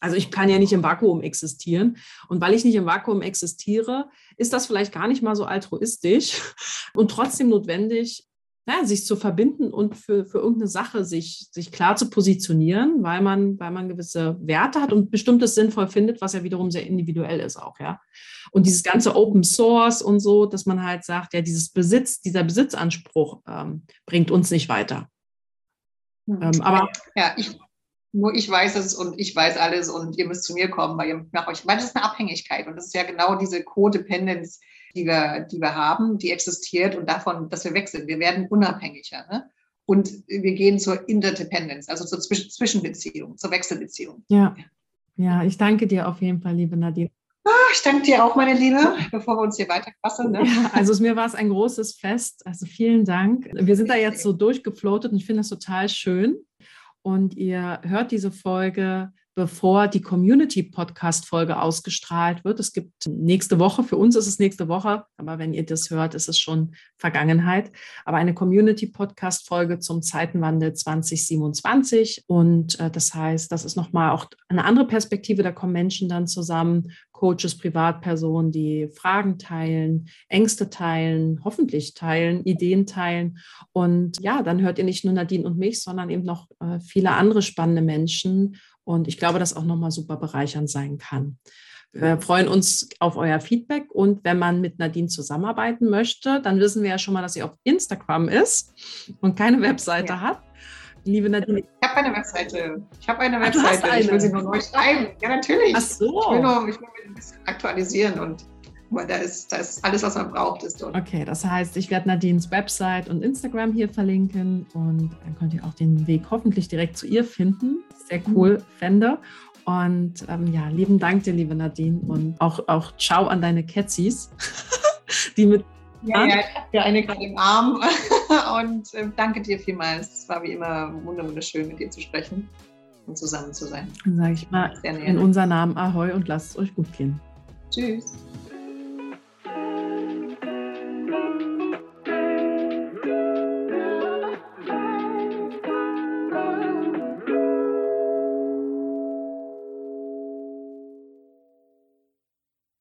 Also ich kann ja nicht im Vakuum existieren. Und weil ich nicht im Vakuum existiere, ist das vielleicht gar nicht mal so altruistisch und trotzdem notwendig, ja, sich zu verbinden und für, für irgendeine Sache sich, sich klar zu positionieren, weil man, weil man gewisse Werte hat und bestimmtes sinnvoll findet, was ja wiederum sehr individuell ist auch, ja. Und dieses ganze Open Source und so, dass man halt sagt, ja, dieses Besitz, dieser Besitzanspruch ähm, bringt uns nicht weiter. Hm. Ähm, aber ja, ich, nur ich weiß es und ich weiß alles und ihr müsst zu mir kommen, weil ihr nach euch, weil das ist eine Abhängigkeit und das ist ja genau diese Codependence, die wir, die wir haben, die existiert und davon, dass wir weg sind. Wir werden unabhängiger. Ne? Und wir gehen zur Interdependence, also zur Zwisch Zwischenbeziehung, zur Wechselbeziehung. Ja. ja, ich danke dir auf jeden Fall, liebe Nadine. Ah, ich danke dir auch, meine Liebe, bevor wir uns hier weiterquasseln. Ne? Ja, also mir war es ein großes Fest. Also vielen Dank. Wir sind da jetzt so durchgefloatet und ich finde das total schön. Und ihr hört diese Folge bevor die Community-Podcast-Folge ausgestrahlt wird. Es gibt nächste Woche, für uns ist es nächste Woche, aber wenn ihr das hört, ist es schon Vergangenheit. Aber eine Community-Podcast-Folge zum Zeitenwandel 2027. Und äh, das heißt, das ist nochmal auch eine andere Perspektive. Da kommen Menschen dann zusammen, Coaches, Privatpersonen, die Fragen teilen, Ängste teilen, hoffentlich teilen, Ideen teilen. Und ja, dann hört ihr nicht nur Nadine und mich, sondern eben noch äh, viele andere spannende Menschen und ich glaube, dass auch nochmal super bereichernd sein kann. Wir freuen uns auf euer Feedback und wenn man mit Nadine zusammenarbeiten möchte, dann wissen wir ja schon mal, dass sie auf Instagram ist und keine Webseite ja. hat. Liebe Nadine. Ich habe eine Webseite. Ich habe eine Webseite. Eine. Ich will sie nur neu schreiben. Ja, natürlich. Ach so. Ich will nur, ich will ein bisschen aktualisieren und weil da ist, da ist alles, was man braucht, ist dort. Okay, das heißt, ich werde Nadines Website und Instagram hier verlinken und dann könnt ihr auch den Weg hoffentlich direkt zu ihr finden. Sehr cool, mhm. fände. Und ähm, ja, lieben Dank dir, liebe Nadine. Und auch, auch ciao an deine Kätzis, die mit. Ja, ja, ich habe ja eine gerade im Arm. und äh, danke dir vielmals. Es war wie immer wunderschön, mit dir zu sprechen und zusammen zu sein. Dann sage ich mal in unser Namen Ahoi und lasst es euch gut gehen. Tschüss.